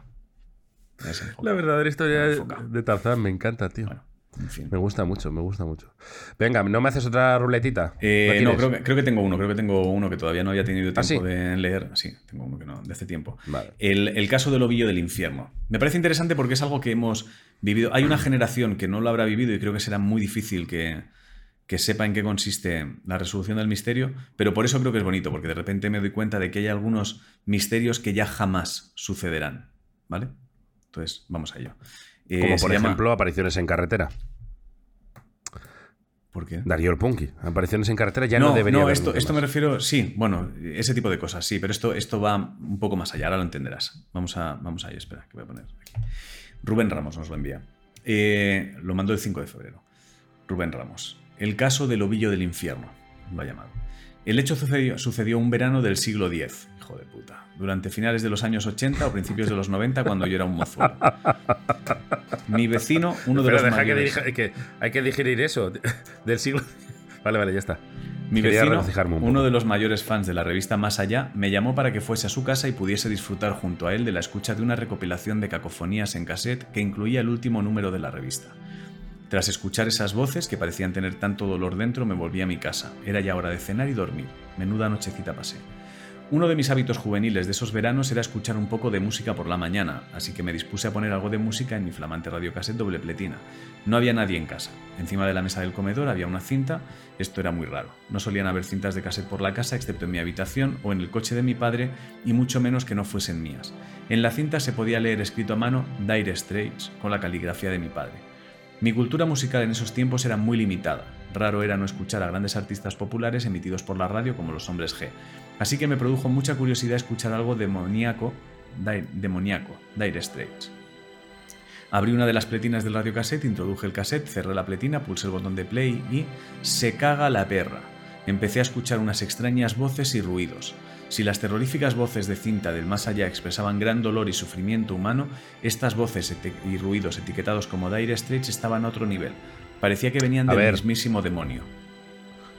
La verdadera historia de, Tarzán me encanta, tío. Bueno, en fin. Me gusta mucho, me gusta mucho. Venga, ¿no me haces otra ruletita? Eh, ¿La no, creo que, creo que tengo uno, creo que tengo uno que todavía no había tenido ¿Ah, tiempo sí? de leer. Sí, tengo uno que no, de hace tiempo. Vale. El, el caso del ovillo del infierno. Me parece interesante porque es algo que hemos vivido. Hay una generación que no lo habrá vivido y creo que será muy difícil que, que sepa en qué consiste la resolución del misterio, pero por eso creo que es bonito, porque de repente me doy cuenta de que hay algunos misterios que ya jamás sucederán. ¿Vale? Entonces, vamos a ello. Eh, Como por llama- ejemplo, apariciones en carretera. ¿Por qué? Darío el Punky. Apariciones en carretera ya no, no, debería no, esto, esto me refiero, sí, bueno, ese tipo de cosas, sí, pero esto, esto va un poco más allá, ahora lo entenderás. Vamos a, vamos espera, que voy a poner aquí. Rubén Ramos nos lo envía. Eh, lo mandó el 5 de febrero. Rubén Ramos. El caso del ovillo del infierno, lo ha llamado. El hecho sucedió, sucedió un verano del siglo X, hijo de puta, durante finales de los años 80 o principios de los 90, cuando yo era un mozuelo. Mi vecino, uno de Pero los deja mayores... que hay que digerir eso del siglo. Vale, vale, ya está. Mi Quería vecino, regocijarme un uno de los mayores fans de la revista Más Allá, me llamó para que fuese a su casa y pudiese disfrutar junto a él de la escucha de una recopilación de cacofonías en cassette que incluía el último número de la revista. Tras escuchar esas voces, que parecían tener tanto dolor dentro, me volví a mi casa. Era ya hora de cenar y dormir. Menuda nochecita pasé. Uno de mis hábitos juveniles de esos veranos era escuchar un poco de música por la mañana, así que me dispuse a poner algo de música en mi flamante radiocassette doble pletina. No había nadie en casa. Encima de la mesa del comedor había una cinta, esto era muy raro. No solían haber cintas de cassette por la casa excepto en mi habitación o en el coche de mi padre y mucho menos que no fuesen mías. En la cinta se podía leer escrito a mano Dire Straits con la caligrafía de mi padre. Mi cultura musical en esos tiempos era muy limitada. Raro era no escuchar a grandes artistas populares emitidos por la radio como los hombres G. Así que me produjo mucha curiosidad escuchar algo demoníaco, demoníaco, Dire Straits. Abrí una de las pletinas del radiocassette, introduje el cassette, cerré la pletina, pulsé el botón de play y se caga la perra. Empecé a escuchar unas extrañas voces y ruidos. Si las terroríficas voces de cinta del más allá expresaban gran dolor y sufrimiento humano, estas voces y ruidos etiquetados como Dire Straits estaban a otro nivel. Parecía que venían del mismísimo demonio.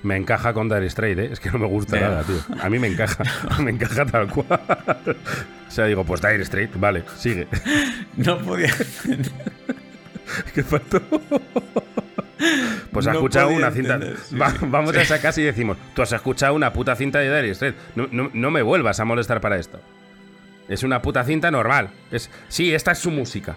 Me encaja con Dire Straits, ¿eh? Es que no me gusta nada, tío. A mí me encaja, me encaja tal cual. O sea, digo, pues Dire Straits, vale, sigue. No podía... ¿Qué faltó? Pues has escuchado una cinta. vamos a esa casa y decimos: Tú has escuchado una puta cinta de Dire Straits. No, me vuelvas a molestar para esto. Es una puta cinta normal. Es, sí, esta es su música.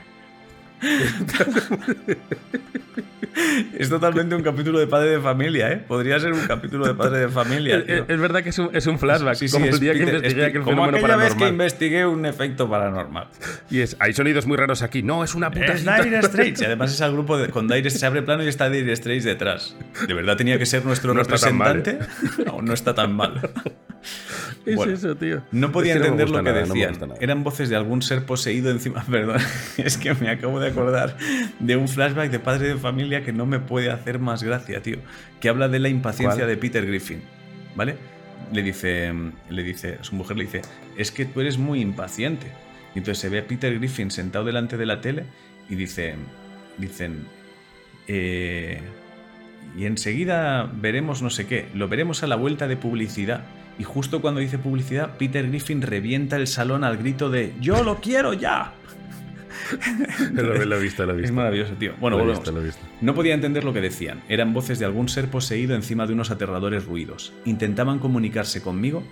Es totalmente un capítulo de padre de familia, ¿eh? Podría ser un capítulo de padre de familia. Es, verdad que es un, es un flashback. Sí, como el día que investigué aquel como fenómeno paranormal. vez que investigué un efecto paranormal. Y es, hay sonidos muy raros aquí. No, es una puta. Es Dire Straits. Y además es el grupo de, con Dire se abre plano y está Dire Straits detrás. ¿De verdad tenía que ser nuestro representante? ¿eh? No, no está tan mal. Es eso, tío? No podía entender lo que decían. Eran voces de algún ser poseído encima. Perdón, es que me acabo de acordar de un flashback de padre de familia que no me puede hacer más gracia, tío. Que habla de la impaciencia de Peter Griffin. ¿Vale? Le dice, le dice, su mujer le dice, es que tú eres muy impaciente. Y entonces se ve a Peter Griffin sentado delante de la tele y dice, dicen, eh, y enseguida veremos no sé qué, lo veremos a la vuelta de publicidad. Y justo cuando dice publicidad, Peter Griffin revienta el salón al grito de ¡Yo lo quiero ya! lo, he visto, lo he visto. Es maravilloso, tío. Bueno, volvemos. No podía entender lo que decían. Eran voces de algún ser poseído encima de unos aterradores ruidos. Intentaban comunicarse conmigo,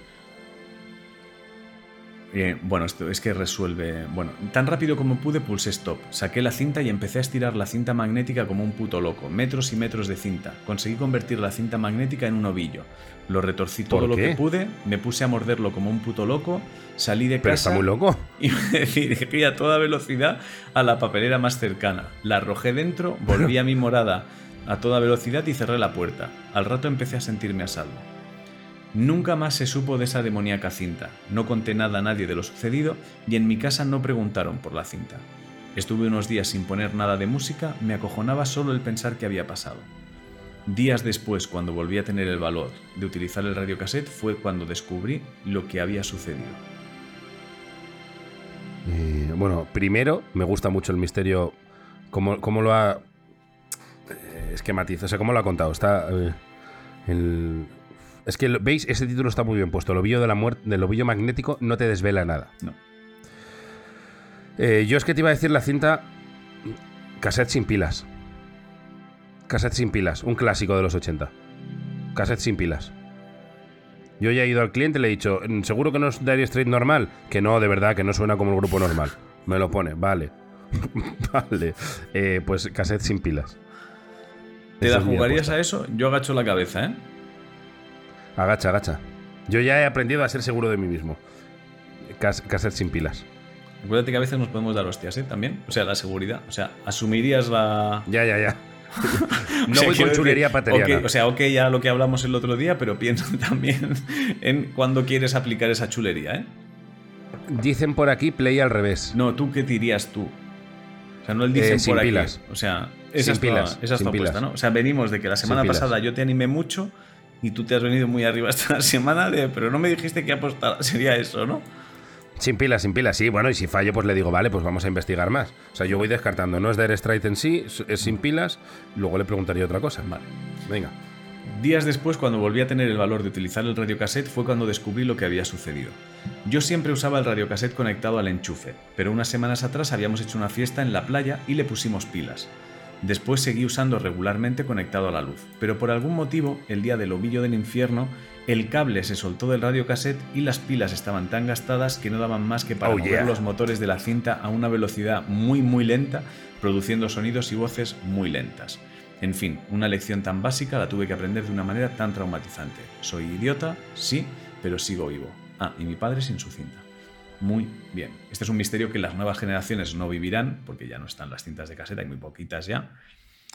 eh, bueno, esto es que resuelve. Bueno, tan rápido como pude pulsé stop, saqué la cinta y empecé a estirar la cinta magnética como un puto loco, metros y metros de cinta. Conseguí convertir la cinta magnética en un ovillo. Lo retorcí todo lo que pude, me puse a morderlo como un puto loco, salí de casa. Pero está muy loco. Y me dirigí a toda velocidad a la papelera más cercana. La arrojé dentro, volví a mi morada a toda velocidad y cerré la puerta. Al rato empecé a sentirme a salvo. Nunca más se supo de esa demoníaca cinta, no conté nada a nadie de lo sucedido y en mi casa no preguntaron por la cinta. Estuve unos días sin poner nada de música, me acojonaba solo el pensar que había pasado. Días después, cuando volví a tener el valor de utilizar el radiocassette, fue cuando descubrí lo que había sucedido. Eh, bueno, primero me gusta mucho el misterio, cómo, cómo lo ha eh, esquematizado, o sea, cómo lo ha contado. Está eh, el, es que, ¿veis? Ese título está muy bien puesto. El ovillo de la muerte, del ovillo magnético no te desvela nada. No. Eh, yo es que te iba a decir la cinta cassette sin pilas. Cassette sin pilas, un clásico de los 80. Cassette sin pilas. Yo ya he ido al cliente y le he dicho, mm, ¿seguro que no es Dire Straight normal? Que no, de verdad, que no suena como el grupo normal. Me lo pone, vale. vale. Eh, pues cassette sin pilas. ¿Te la jugarías a eso? Yo agacho la cabeza, ¿eh? Agacha, agacha. Yo ya he aprendido a ser seguro de mí mismo. Que a ser sin pilas. Acuérdate que a veces nos podemos dar hostias, ¿eh? También. O sea, la seguridad. O sea, asumirías la. Ya, ya, ya. no voy con chulería pateriana. o sea, ok, ya lo que hablamos el otro día, pero piensa también en cuando quieres aplicar esa chulería, ¿eh? Dicen por aquí play al revés. No, ¿tú qué dirías tú? O sea, no el dicen eh, por pilas. O sea, esa es pilas. esa es tu apuesta, ¿no? O sea, venimos de que la semana pasada yo te animé mucho y tú te has venido muy arriba esta semana, de, pero no me dijiste que apostar, sería eso, ¿no? Sin pilas, sin pilas, sí. Bueno, y si fallo, pues le digo, vale, pues vamos a investigar más. O sea, yo voy descartando. No es Dire Strike en sí, es sin pilas. Luego le preguntaría otra cosa. Vale. Venga. Días después, cuando volví a tener el valor de utilizar el radiocassette, fue cuando descubrí lo que había sucedido. Yo siempre usaba el radiocassette conectado al enchufe, pero unas semanas atrás habíamos hecho una fiesta en la playa y le pusimos pilas. Después seguí usando regularmente conectado a la luz, pero por algún motivo, el día del ovillo del infierno, el cable se soltó del radiocassette y las pilas estaban tan gastadas que no daban más que para Oh, mover yeah. los motores de la cinta a una velocidad muy muy lenta, produciendo sonidos y voces muy lentas. En fin, una lección tan básica la tuve que aprender de una manera tan traumatizante. Soy idiota, sí, pero sigo vivo. Ah, y mi padre sin su cinta. Muy bien. Este es un misterio que las nuevas generaciones no vivirán, porque ya no están las cintas de caseta, hay muy poquitas ya.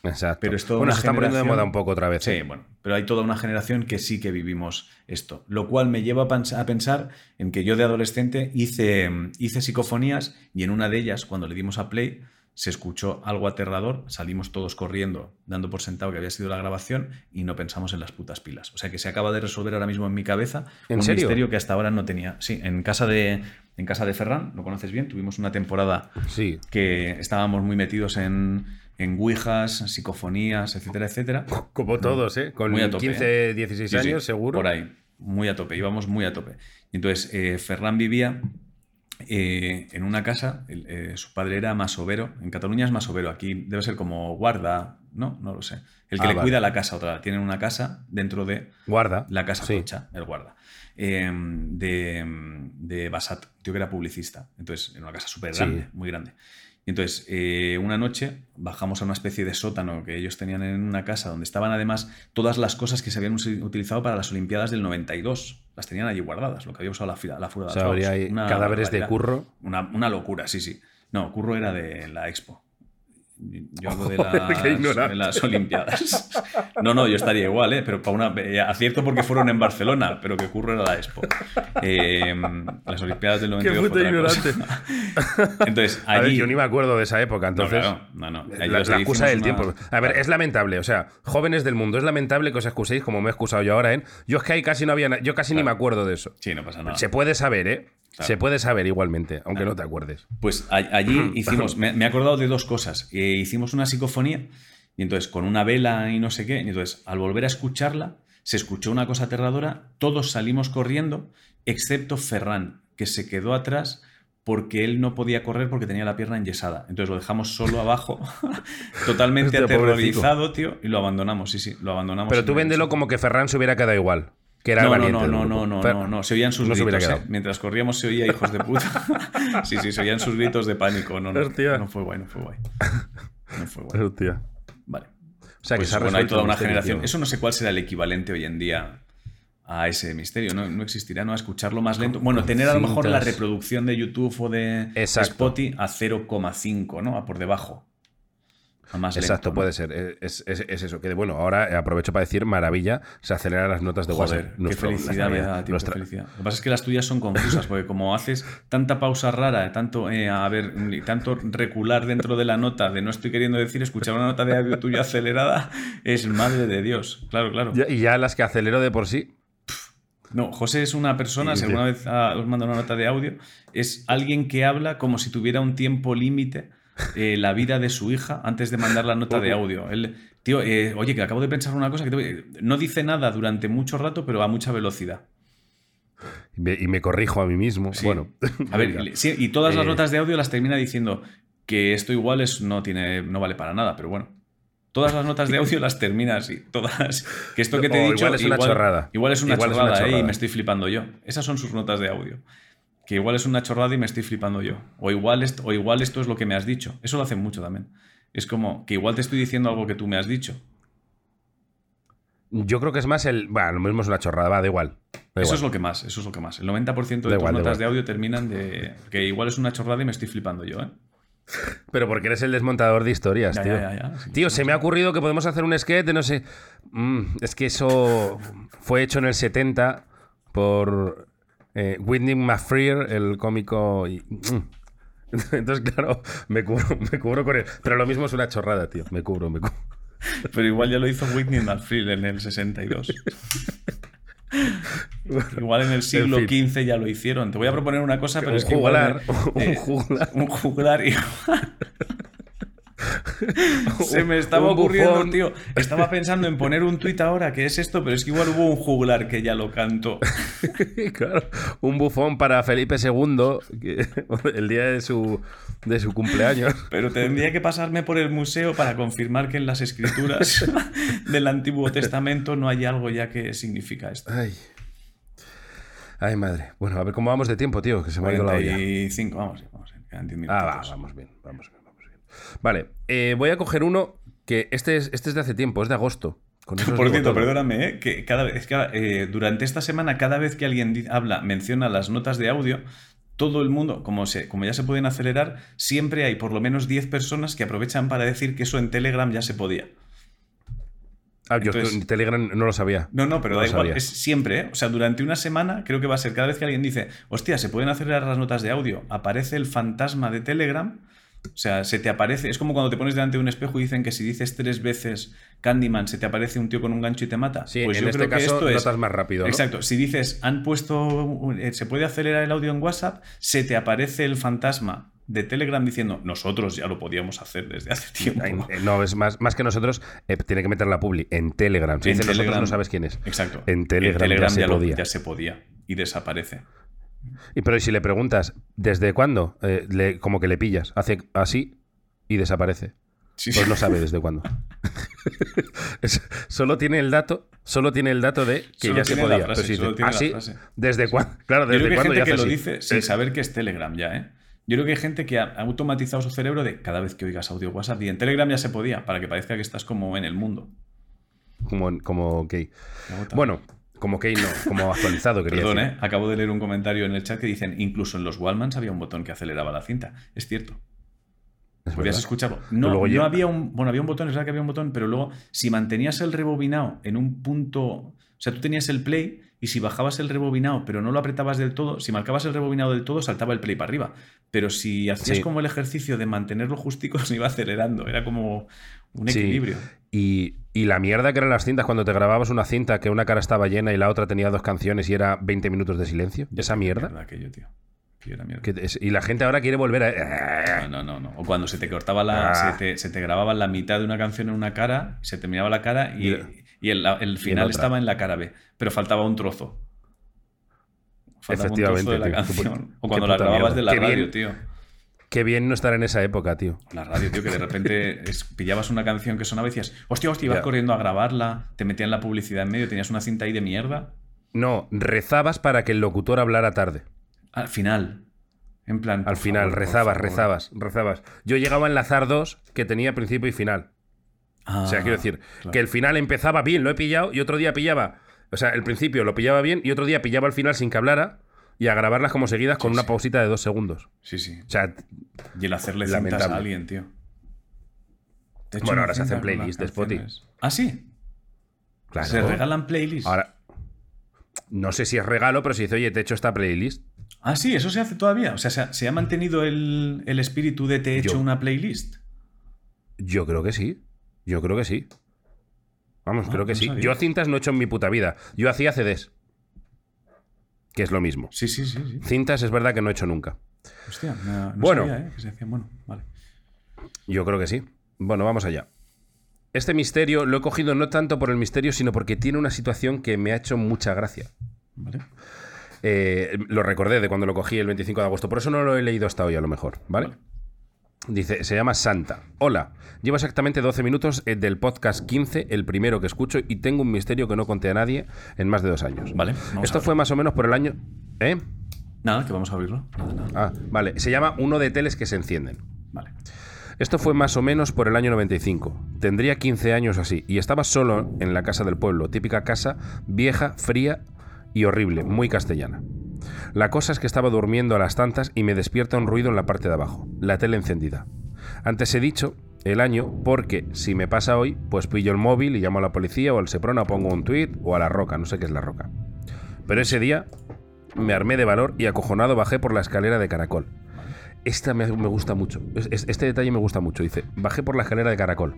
Exacto. Pero es toda bueno, una se está poniendo de moda un poco otra vez. Sí, ¿eh? bueno, pero hay toda una generación que sí que vivimos esto. Lo cual me lleva a pens- a pensar en que yo de adolescente hice, hice psicofonías y en una de ellas, cuando le dimos a play, se escuchó algo aterrador, salimos todos corriendo, dando por sentado que había sido la grabación y no pensamos en las putas pilas. O sea que se acaba de resolver ahora mismo en mi cabeza ¿En un serio? misterio que hasta ahora no tenía. Sí, en casa de, en casa de Ferran, lo conoces bien, tuvimos una temporada Sí. que estábamos muy metidos en, en ouijas, psicofonías, etcétera, etcétera. Como todos, ¿eh? Con Muy a tope, 15, 16 Sí, sí, años, seguro. Por ahí, muy a tope, íbamos muy a tope. Y Entonces, eh, Ferran vivía eh, en una casa, el- eh, su padre era masovero, en Cataluña es masovero, aquí debe ser como guarda, ¿no? No lo sé. El que Ah, le vale. cuida la casa, otra, tienen una casa dentro de Guarda. la casa Sí. tocha, el guarda, eh, de, de Basat, tío que era publicista. Entonces, en una casa súper grande, Sí. muy grande. Y entonces, eh, una noche bajamos a una especie de sótano que ellos tenían en una casa donde estaban además todas las cosas que se habían utilizado para las Olimpiadas del 92. Las tenían allí guardadas, lo que había usado la, la Fuga O de sea, habría ahí Una cadáveres de curro. Una, una locura, sí, sí. No, Curro era de la Expo. Yo hablo de las, qué ignorante. de las Olimpiadas. No, no, yo estaría igual, ¿eh? pero para una, eh, acierto porque fueron en Barcelona, pero que Curro era la Expo. Eh, las Olimpiadas del 92 fue puto otra cosa. Entonces, A ver, allí... yo ni me acuerdo de esa época, No, entonces. claro, no, no. Allí La, excusa del una- tiempo. A ver, Claro. es lamentable. O sea, jóvenes del mundo, es lamentable que os excuséis como me he excusado yo ahora, ¿eh? Yo es que ahí casi no había. Yo casi ni me acuerdo de eso. Sí, no pasa nada. Se puede saber, ¿eh? Claro. Se puede saber igualmente, aunque no te acuerdes. Pues a- allí hicimos, me, me he acordado de dos cosas. Eh, hicimos una psicofonía y entonces con una vela y no sé qué, y entonces al volver a escucharla se escuchó una cosa aterradora, todos salimos corriendo, excepto Ferran, que se quedó atrás porque él no podía correr porque tenía la pierna enyesada. Entonces lo dejamos solo abajo, totalmente aterrorizado, tío, y lo abandonamos, sí, sí, lo abandonamos. Pero tú el véndelo como que Ferran se hubiera quedado igual. Que era el No, no, no, no, no, no, no, no, se oían sus no se gritos. ¿eh? Mientras corríamos se oía hijos de puta. sí, sí, se oían sus gritos de pánico. No, no, no fue guay, no fue guay. No fue guay. Hostia. Vale. O sea, que Pues, se ha bueno, hay toda una misterio, generación. tío. Eso no sé cuál será el equivalente hoy en día a ese misterio. No, no existirá, ¿no? A escucharlo más lento. Bueno, tener a lo mejor la reproducción de YouTube o de Exacto. Spotify a 0,5, ¿no? A por debajo. Más Exacto, lento, ¿no? puede ser. Eh, Es, es- es eso. Que bueno, ahora aprovecho para decir maravilla, se aceleran las notas de Joder, WhatsApp. qué Nuestro- felicidad me nuestra- da, tío, nuestra- qué felicidad. Lo que pasa es que las tuyas son confusas, porque como haces tanta pausa rara, tanto, eh, a ver, tanto recular dentro de la nota, de no estoy queriendo decir, escuchar una nota de audio tuya acelerada, es madre de Dios. Claro, claro. Y ya las que acelero de por sí. No, José es una persona, si alguna vez ah, os manda una nota de audio, es alguien que habla como si tuviera un tiempo límite eh, la vida de su hija antes de mandar la nota de audio. Él, tío, eh, oye, que acabo de pensar una cosa que te voy- no dice nada durante mucho rato, pero a mucha velocidad. Y me, y me corrijo a mí mismo. Sí. Bueno. A ver, sí, y todas las Eh, notas de audio las termina diciendo que esto igual es, no, tiene, no vale para nada, pero bueno. Todas las notas de audio las termina así, todas. Que esto que te he O dicho. igual es una chorrada. Igual es una Igual es una chorrada, y me estoy flipando yo. Esas son sus notas de audio. Que igual es una chorrada y me estoy flipando yo. O igual, est- o igual esto es lo que me has dicho. Eso lo hacen mucho también. Es como que igual te estoy diciendo algo que tú me has dicho. Yo creo que es más el. Bueno, lo mismo es una chorrada, va, da igual. Da Eso igual. es lo que más, eso es lo que más. El 90% de Da tus igual, notas de audio terminan de. Que igual es una chorrada y me estoy flipando yo, ¿eh? Pero porque eres el desmontador de historias, Ya, tío. ya, ya, ya. Sí, Tío, se me ha ocurrido que podemos hacer un sketch de no sé. Mm, es que eso fue hecho en el 70 por eh, Whitney McFreer, el cómico. y- mm. Entonces, claro, me cubro, me cubro con él. Pero lo mismo es una chorrada, tío. Me cubro, me cubro. Pero igual ya lo hizo Whitney Manfield en el 62. igual en el siglo En fin. XV ya lo hicieron. Te voy a proponer una cosa, pero un es que igual juglar. Un juglar. un juglar y- Se me estaba ocurriendo, tío. Estaba pensando en poner un tuit ahora que es esto, pero es que igual hubo un juglar que ya lo cantó. claro, un bufón para Felipe II el día de su, de su cumpleaños. Pero tendría que pasarme por el museo para confirmar que en las escrituras del Antiguo Testamento no hay algo ya que significa esto. Ay. Ay, madre. Bueno, a ver cómo vamos de tiempo, tío, que se me ha ido la olla. vamos, vamos. Ah, va, vamos bien, vamos bien. Vale, eh, voy a coger uno que este es, este es de hace tiempo, es de agosto. Por cierto, perdóname, ¿eh? que cada vez que, eh, durante esta semana, cada vez que alguien habla, menciona las notas de audio, todo el mundo, como, se, como ya se pueden acelerar, siempre hay por lo menos 10 personas que aprovechan para decir que eso en Telegram ya se podía. Ah, yo en Telegram no lo sabía. No, no, pero da igual. Es siempre, ¿eh? O sea, durante una semana creo que va a ser cada vez que alguien dice, hostia, se pueden acelerar las notas de audio, aparece el fantasma de Telegram. O sea, se te aparece. Es como cuando te pones delante de un espejo y dicen que si dices tres veces Candyman, se te aparece un tío con un gancho y te mata. Sí, pues en este caso esto notas más rápido. Exacto. Si dices, han puesto. Eh, se puede acelerar el audio en WhatsApp, se te aparece el fantasma de Telegram diciendo nosotros ya lo podíamos hacer desde hace tiempo. Eh, no, es más, más que nosotros, eh, tiene que meter la publi en Telegram. Si en dice Telegram, nosotros no sabes quién es. Exacto. En Telegram, ya, se podía. ya se podía y desaparece. Y pero si le preguntas desde cuándo, eh, le, como que le pillas, hace así y desaparece. pues no sabe desde cuándo. solo tiene el dato, solo tiene el dato de que ya se podía. así, desde cuándo, claro, desde Yo cuándo gente que lo dice sin saber que es Telegram ya, ¿eh? Yo creo que hay gente que ha automatizado su cerebro de cada vez que oigas audio WhatsApp. Y en Telegram ya se podía, para que parezca que estás como en el mundo. Como, como gay. Bueno, como no, como actualizado, quería Perdón, ¿eh? Acabo de leer un comentario en el chat que dicen, incluso en los Wallmans había un botón que aceleraba la cinta. Es cierto. Podías escucharlo. No, no había un. Bueno, había un botón, es verdad que había un botón, pero luego, si mantenías el rebobinado en un punto. O sea, tú tenías el play y si bajabas el rebobinado, pero no lo apretabas del todo, si marcabas el rebobinado del todo, saltaba el play para arriba. Pero si hacías como el ejercicio de mantenerlo justico, se iba acelerando. Era como un equilibrio. Y, la mierda que eran las cintas cuando te grababas una cinta que una cara estaba llena y la otra tenía dos canciones y era 20 minutos de silencio. Esa mierda. aquello, tío. y la gente ahora quiere volver a. No, no, no. O cuando se te cortaba la. Ah. Se, te, grababa la mitad de una canción en una cara, se te miraba la cara y, y el, final estaba en la cara B, pero faltaba un trozo. Faltaba Efectivamente. Un trozo de la canción. o cuando la grababas de la radio, tío. Qué bien no estar en esa época, tío. La radio, tío, que de repente pillabas una canción que sonaba y decías, hostia, hostia, ibas corriendo a grabarla, te metían la publicidad en medio, tenías una cinta ahí de mierda. No, rezabas para que el locutor hablara tarde. Al final. En plan. Al final, rezabas, rezabas, rezabas. Yo llegaba a enlazar dos que tenía principio y final o sea, quiero ah, decir, que el final empezaba bien, lo he pillado, y otro día pillaba. O sea, el principio lo pillaba bien y otro día pillaba el final sin que hablara y a grabarlas como seguidas con una pausita de dos segundos. Sí, sí. O sea, y el hacerle cintas a alguien, tío. Bueno, ahora se hacen playlists de Spotify. ¿Ah, sí? Claro. ¿Se regalan playlists? Ahora, no sé si es regalo, pero si dice, oye, te he hecho esta playlist. Ah, sí, eso se hace todavía. O sea, ¿se ha, mantenido el, espíritu de te he hecho una playlist? Yo creo que sí. Yo creo que sí. Vamos, creo que sí. Yo cintas no he hecho en mi puta vida. Yo hacía CDs. Que es lo mismo. Sí, sí, sí. Cintas es verdad que no he hecho nunca. Hostia, no, bueno, sabía, ¿eh? que se hacían. Bueno, vale. Yo creo que sí. Bueno, vamos allá. Este misterio lo he cogido no tanto por el misterio, sino porque tiene una situación que me ha hecho mucha gracia. Vale. Eh, lo recordé de cuando lo cogí el 25 de agosto, por eso no lo he leído hasta hoy a lo mejor, ¿vale? Dice, se llama Santa. Hola, llevo exactamente 12 minutos eh, del podcast 15, el primero que escucho, y tengo un misterio que no conté a nadie en más de dos años. Vale. Esto fue más o menos por el año. ¿Eh? Nada, que vamos a abrirlo. Ah, vale. Se llama Uno de teles que se encienden. Vale. Esto fue más o menos por el año 95. Tendría 15 años así, y estaba solo en la casa del pueblo, típica casa vieja, fría y horrible, muy castellana. La cosa es que estaba durmiendo a las tantas y me despierta un ruido en la parte de abajo, la tele encendida. Antes he dicho el año porque si me pasa hoy, pues pillo el móvil y llamo a la policía o al Seprona, pongo un tweet o a la roca, no sé qué es la roca. Pero ese día me armé de valor y acojonado bajé por la escalera de caracol. Esta me, gusta mucho. Este detalle me gusta mucho. Dice, bajé por la escalera de caracol.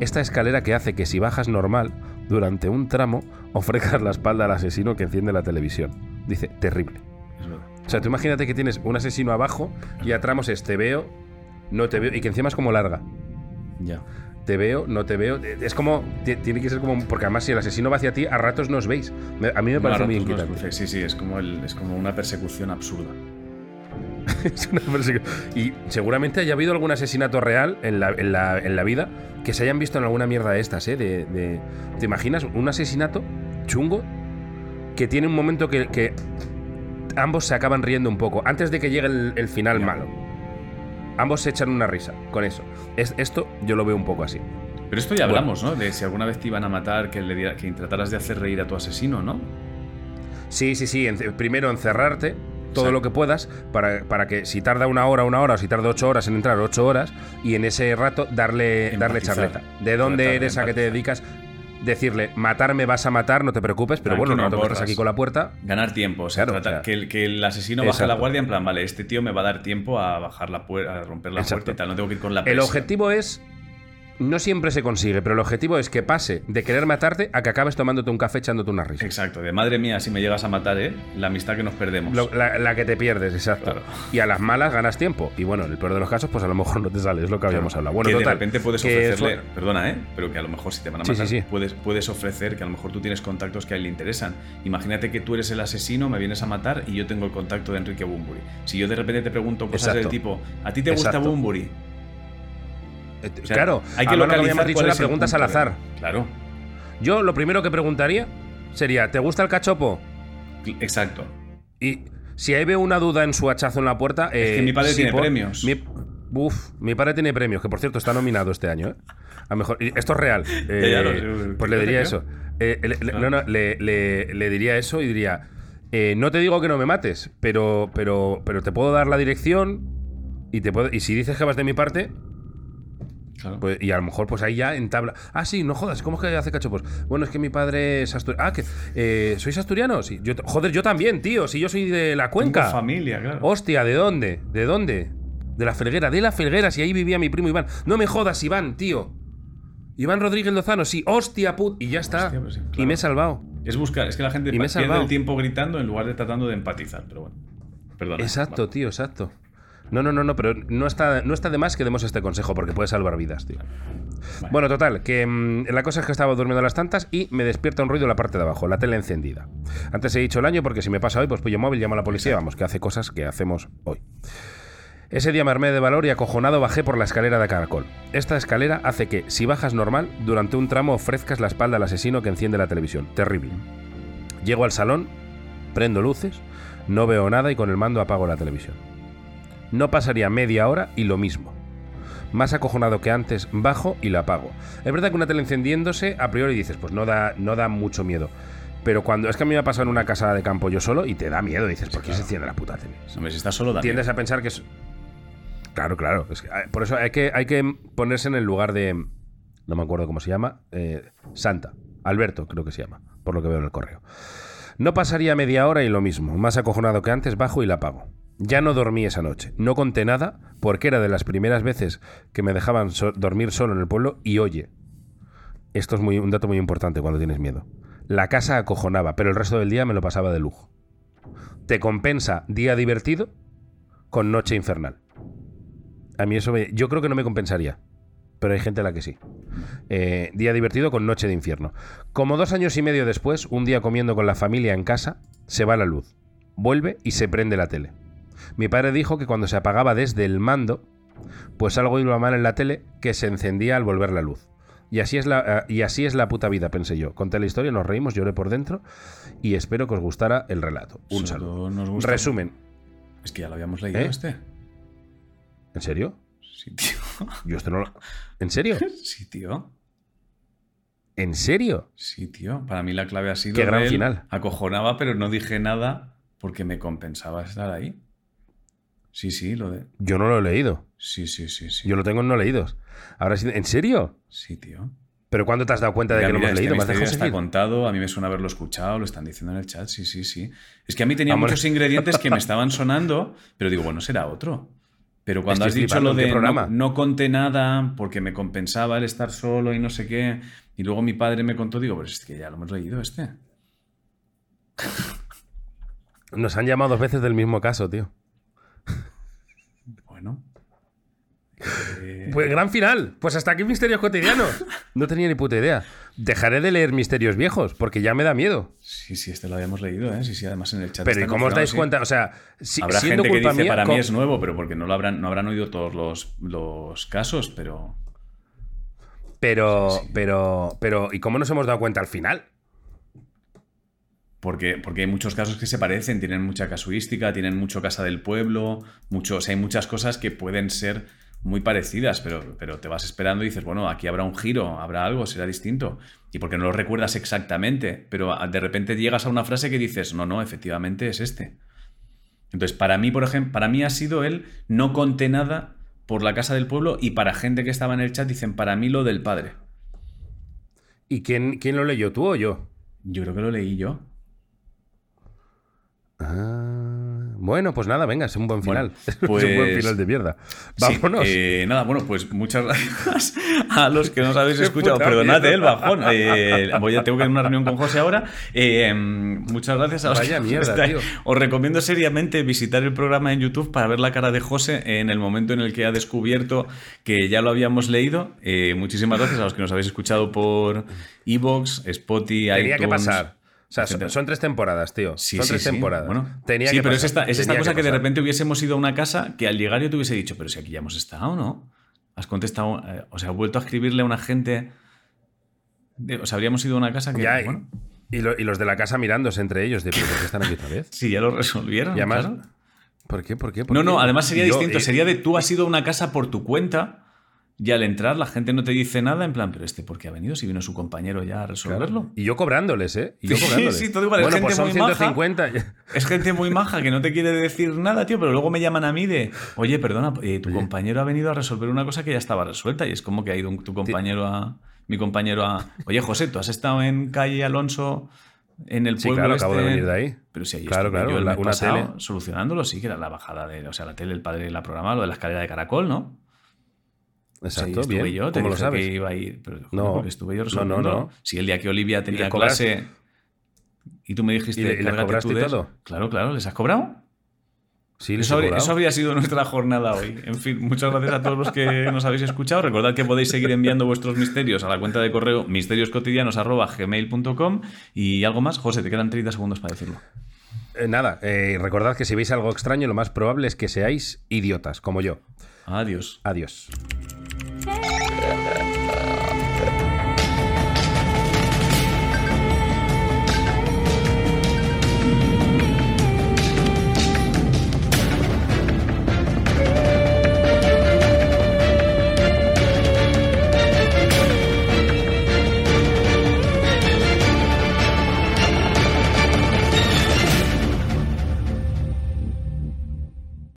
Esta escalera que hace que si bajas normal, durante un tramo, ofrezcas la espalda al asesino que enciende la televisión. Dice, terrible. O sea, tú imagínate que tienes un asesino abajo y a tramos es te veo, no te veo, y que encima es como larga. Ya. Te veo, no te veo. Es como. Tiene que ser como. Porque además, si el asesino va hacia ti, a ratos no os veis. A mí me parece muy inquietante. Sí, sí, es como, es como una persecución absurda. es una persecución. Y seguramente haya habido algún asesinato real en la, en, la, en la, vida que se hayan visto en alguna mierda de estas, ¿eh? De, ¿Te imaginas un asesinato chungo que tiene un momento que, que ambos se acaban riendo un poco antes de que llegue el, final malo? Ambos se echan una risa con eso. Es, esto yo lo veo un poco así. Pero esto ya hablamos, ¿no? De si alguna vez te iban a matar, que, le que trataras de hacer reír a tu asesino, ¿no? Sí, sí, sí. primero encerrarte todo lo que puedas para, para, que si tarda una hora, una hora, o si tarda ocho horas en entrar, ocho horas, y en ese rato darle, darle charleta. ¿De dónde eres? ¿A qué te dedicas? Decirle, matarme vas a matar, no te preocupes, pero bueno, no te estás aquí con la puerta. Ganar tiempo, o sea, que, el, que, el, asesino baje la guardia en plan, vale, este tío me va a dar tiempo a bajar la puerta, a romper la puerta y tal, no tengo que ir con la presa. El objetivo es no siempre se consigue, pero el objetivo es que pase de querer matarte a que acabes tomándote un café echándote una risa. Exacto, de madre mía, si me llegas a matar, ¿eh? La amistad que nos perdemos. la, que te pierdes, exacto. Y a las malas ganas tiempo. Y bueno, en el peor de los casos, pues a lo mejor no te sale, es lo que habíamos hablado. Bueno, que de repente puedes ofrecerle, perdona, ¿eh? Pero que a lo mejor si te van a matar, Puedes, puedes ofrecer que a lo mejor tú tienes contactos que a él le interesan. Imagínate que tú eres el asesino, me vienes a matar y yo tengo el contacto de Enrique Bumburi. Si yo de repente te pregunto cosas del tipo, ¿a ti te gusta Eh, claro, hay que localizar dicho las preguntas al azar. Claro. Yo lo primero que preguntaría sería, ¿te gusta el cachopo? Exacto. Y si ahí veo una duda en su hachazo en la puerta... es que mi padre tiene premios. Mi, uf, mi padre tiene premios, que por cierto está nominado este año. ¿eh? A mejor, esto es real. Eh, pues le diría eso. le, no, no, le, diría eso y diría, no te digo que no me mates, pero, pero, pero te puedo dar la dirección y, te puedo, y si dices que vas de mi parte, pues, y a lo mejor, pues ahí ya entabla. Ah, sí, no jodas, ¿cómo es que hace cachopos? Bueno, es que mi padre es asturiano. Ah, que. Eh, ¿Sois asturianos? Sí. Yo, joder, yo también, tío. Si yo soy de la cuenca. Tengo familia, claro. Hostia, ¿de dónde? ¿De dónde? De la Felguera, de la Felguera, si ahí vivía mi primo Iván. No me jodas, Iván, tío. Iván Rodríguez Lozano, sí, hostia, put. Y ya está. Pues y me he salvado. Es buscar, es que la gente y pierde el tiempo gritando en lugar de tratando de empatizar, pero bueno. Perdona. Exacto, tío, exacto. No, no, no, no, pero no está, no está de más que demos este consejo porque puede salvar vidas, tío. Bueno, total, que mm, la cosa es que estaba durmiendo a las tantas y me despierta un ruido en la parte de abajo, la tele encendida. Antes he dicho el año porque si me pasa hoy, pues pillo móvil, llamo a la policía, vamos, que hace cosas que hacemos hoy. Ese día me armé de valor y acojonado bajé por la escalera de caracol. Esta escalera hace que, si bajas normal, durante un tramo ofrezcas la espalda al asesino que enciende la televisión. Terrible. Llego al salón, prendo luces, no veo nada y con el mando apago la televisión. No pasaría media hora y lo mismo. Más acojonado que antes, bajo y la apago. Es verdad que una tele encendiéndose, a priori dices, pues no da, no da mucho miedo. Pero cuando es que a mí me ha pasado en una casa de campo yo solo y te da miedo, dices, ¿por qué se enciende la puta tele? Hombre, si estás solo, da Tiendes a pensar que es. Claro, claro. Ah, por eso hay que, hay que ponerse en el lugar de. No me acuerdo cómo se llama. Eh, Santa. Alberto, creo que se llama, por lo que veo en el correo. No pasaría media hora y lo mismo. Más acojonado que antes, bajo y la apago. Ya no dormí esa noche. No conté nada porque era de las primeras veces que me dejaban dormir solo en el pueblo y oye, esto es un dato muy importante cuando tienes miedo. La casa acojonaba, pero el resto del día me lo pasaba de lujo. Te compensa día divertido con noche infernal. A mí eso me, yo creo que no me compensaría, pero hay gente a la que sí. Eh, día divertido con noche de infierno. Como dos años y medio después, un día comiendo con la familia en casa, se va la luz. Vuelve y se prende la tele. Mi padre dijo que cuando se apagaba desde el mando, pues algo iba mal en la tele que se encendía al volver la luz. Y así, es la, eh, y así es la puta vida, pensé yo. Conté la historia, nos reímos, lloré por dentro y espero que os gustara el relato. Un saludo. Resumen. Es que ya lo habíamos leído ¿Eh? este. ¿En serio? Sí, tío. Yo este no lo... ¿En serio? Sí, tío. ¿En serio? Sí, tío. Para mí la clave ha sido. Qué gran final. Acojonaba, pero no dije nada porque me compensaba estar ahí. Sí, sí, lo de. Yo no lo he leído. Sí, sí, sí, sí. Yo lo tengo en no leídos. Ahora sí, ¿en serio? Sí, tío. ¿Pero cuándo te has dado cuenta de que no lo hemos leído? ¿Me está contado, a mí me suena haberlo escuchado, lo están diciendo en el chat, sí, sí, sí. Es que a mí tenía muchos ingredientes que me estaban sonando, pero digo, bueno, será otro. Pero cuando has dicho lo de no, no, conté nada porque me compensaba el estar solo y no sé qué, y luego mi padre me contó, digo, pues es que ya lo hemos leído este. Nos han llamado dos veces del mismo caso, tío. Bueno. Eh, Pues gran final. Pues hasta aquí misterios cotidianos. No tenía ni puta idea. Dejaré de leer misterios viejos porque ya me da miedo. Sí, sí, este lo habíamos leído, ¿eh? Sí, sí, además en el chat. Pero ¿y cómo os dais sí. cuenta? O sea, si, Habrá siendo gente que dice mía, para mí es nuevo, pero porque no lo habrán, no habrán oído todos los, los casos, pero. Pero, Sí, sí. pero, pero, ¿y cómo nos hemos dado cuenta al final? Porque, porque hay muchos casos que se parecen, tienen mucha casuística, tienen mucho casa del pueblo, mucho, o sea, hay muchas cosas que pueden ser muy parecidas, pero, pero te vas esperando y dices, bueno, aquí habrá un giro, habrá algo, será distinto. Y porque no lo recuerdas exactamente, pero a- de repente llegas a una frase que dices, no, no, efectivamente es este. Entonces, para mí, por ejemplo, para mí ha sido él, no conté nada por la casa del pueblo y para gente que estaba en el chat dicen, para mí lo del padre. ¿Y quién, quién lo leyó, tú o yo? Yo creo que lo leí yo. Ah, bueno, pues nada, venga, es un buen final. Bueno, es un buen pues- final de mierda. Sí, Vámonos. eh, nada, bueno, pues muchas gracias a los que nos habéis escuchado. Perdonad eh, el bajón. eh, voy a, tengo que ir a una reunión con José ahora. Eh, muchas gracias a los Vaya que mierda, estáis. tío. Os recomiendo seriamente visitar el programa en YouTube para ver la cara de José en el momento en el que ha descubierto que ya lo habíamos leído. Muchísimas gracias a los que nos habéis escuchado por Evox, Spotify, Tenía que pasar. O sea, son, tres temporadas, tío. Sí, son sí, tres sí. temporadas. Bueno, Tenía sí, que pero es esta, es esta cosa que, de repente hubiésemos ido a una casa que al llegar yo te hubiese dicho, pero si aquí ya hemos estado, ¿no? Has contestado, eh, o sea, has vuelto a escribirle a una gente. de- o sea, habríamos ido a una casa que. Ya, y- bueno, y, lo- y los de la casa mirándose entre ellos, de, ¿pero por qué están aquí otra vez? sí, ya lo resolvieron. Y además, claro. ¿por qué? ¿Por qué? ¿Por No, qué? no, además sería yo, distinto. eh, Sería de tú has ido a una casa por tu cuenta y al entrar la gente no te dice nada, en plan, pero este, ¿por qué ha venido? Si vino su compañero ya a claro. resolverlo. Y yo cobrándoles, ¿eh? Y yo Sí, cobrándoles. sí, todo igual, es gente pues son muy maja. 150. Es gente muy maja que no te quiere decir nada, tío, pero luego me llaman a mí de, oye, perdona, eh, tu Oye. compañero ha venido a resolver una cosa que ya estaba resuelta y es como que ha ido un- tu compañero a, mi compañero a, oye, José, ¿tú has estado en calle Alonso en el Sí, pueblo claro, acabo de este?". venir de ahí. Pero si ahí Claro, claro, yo el la- mes una pasado tele. solucionándolo, sí, que era la bajada de, o sea, la tele, el padre la programa, lo de la escalera de caracol, ¿no? Exacto, estuve bien. yo, te ¿Cómo lo sabes? que iba a ir, pero joder, No. porque estuve yo No, no, resolviendo. no. Si el día que Olivia tenía clase y tú me dijiste, ¿Y le- y le "Cárgate cobraste tú y de eso". todo? Claro, claro, ¿les has cobrado? Sí, les Eso, habría- cobrado. eso habría sido nuestra jornada hoy. En fin, muchas gracias a todos los que nos habéis escuchado. Recordad que podéis seguir enviando vuestros misterios a la cuenta de correo misterioscotidianos.gmail.com y algo más. José, te quedan 30 segundos para decirlo. Eh, nada, eh, recordad que si veis algo extraño, lo más probable es que seáis idiotas, como yo. Adiós. Adiós. Hey.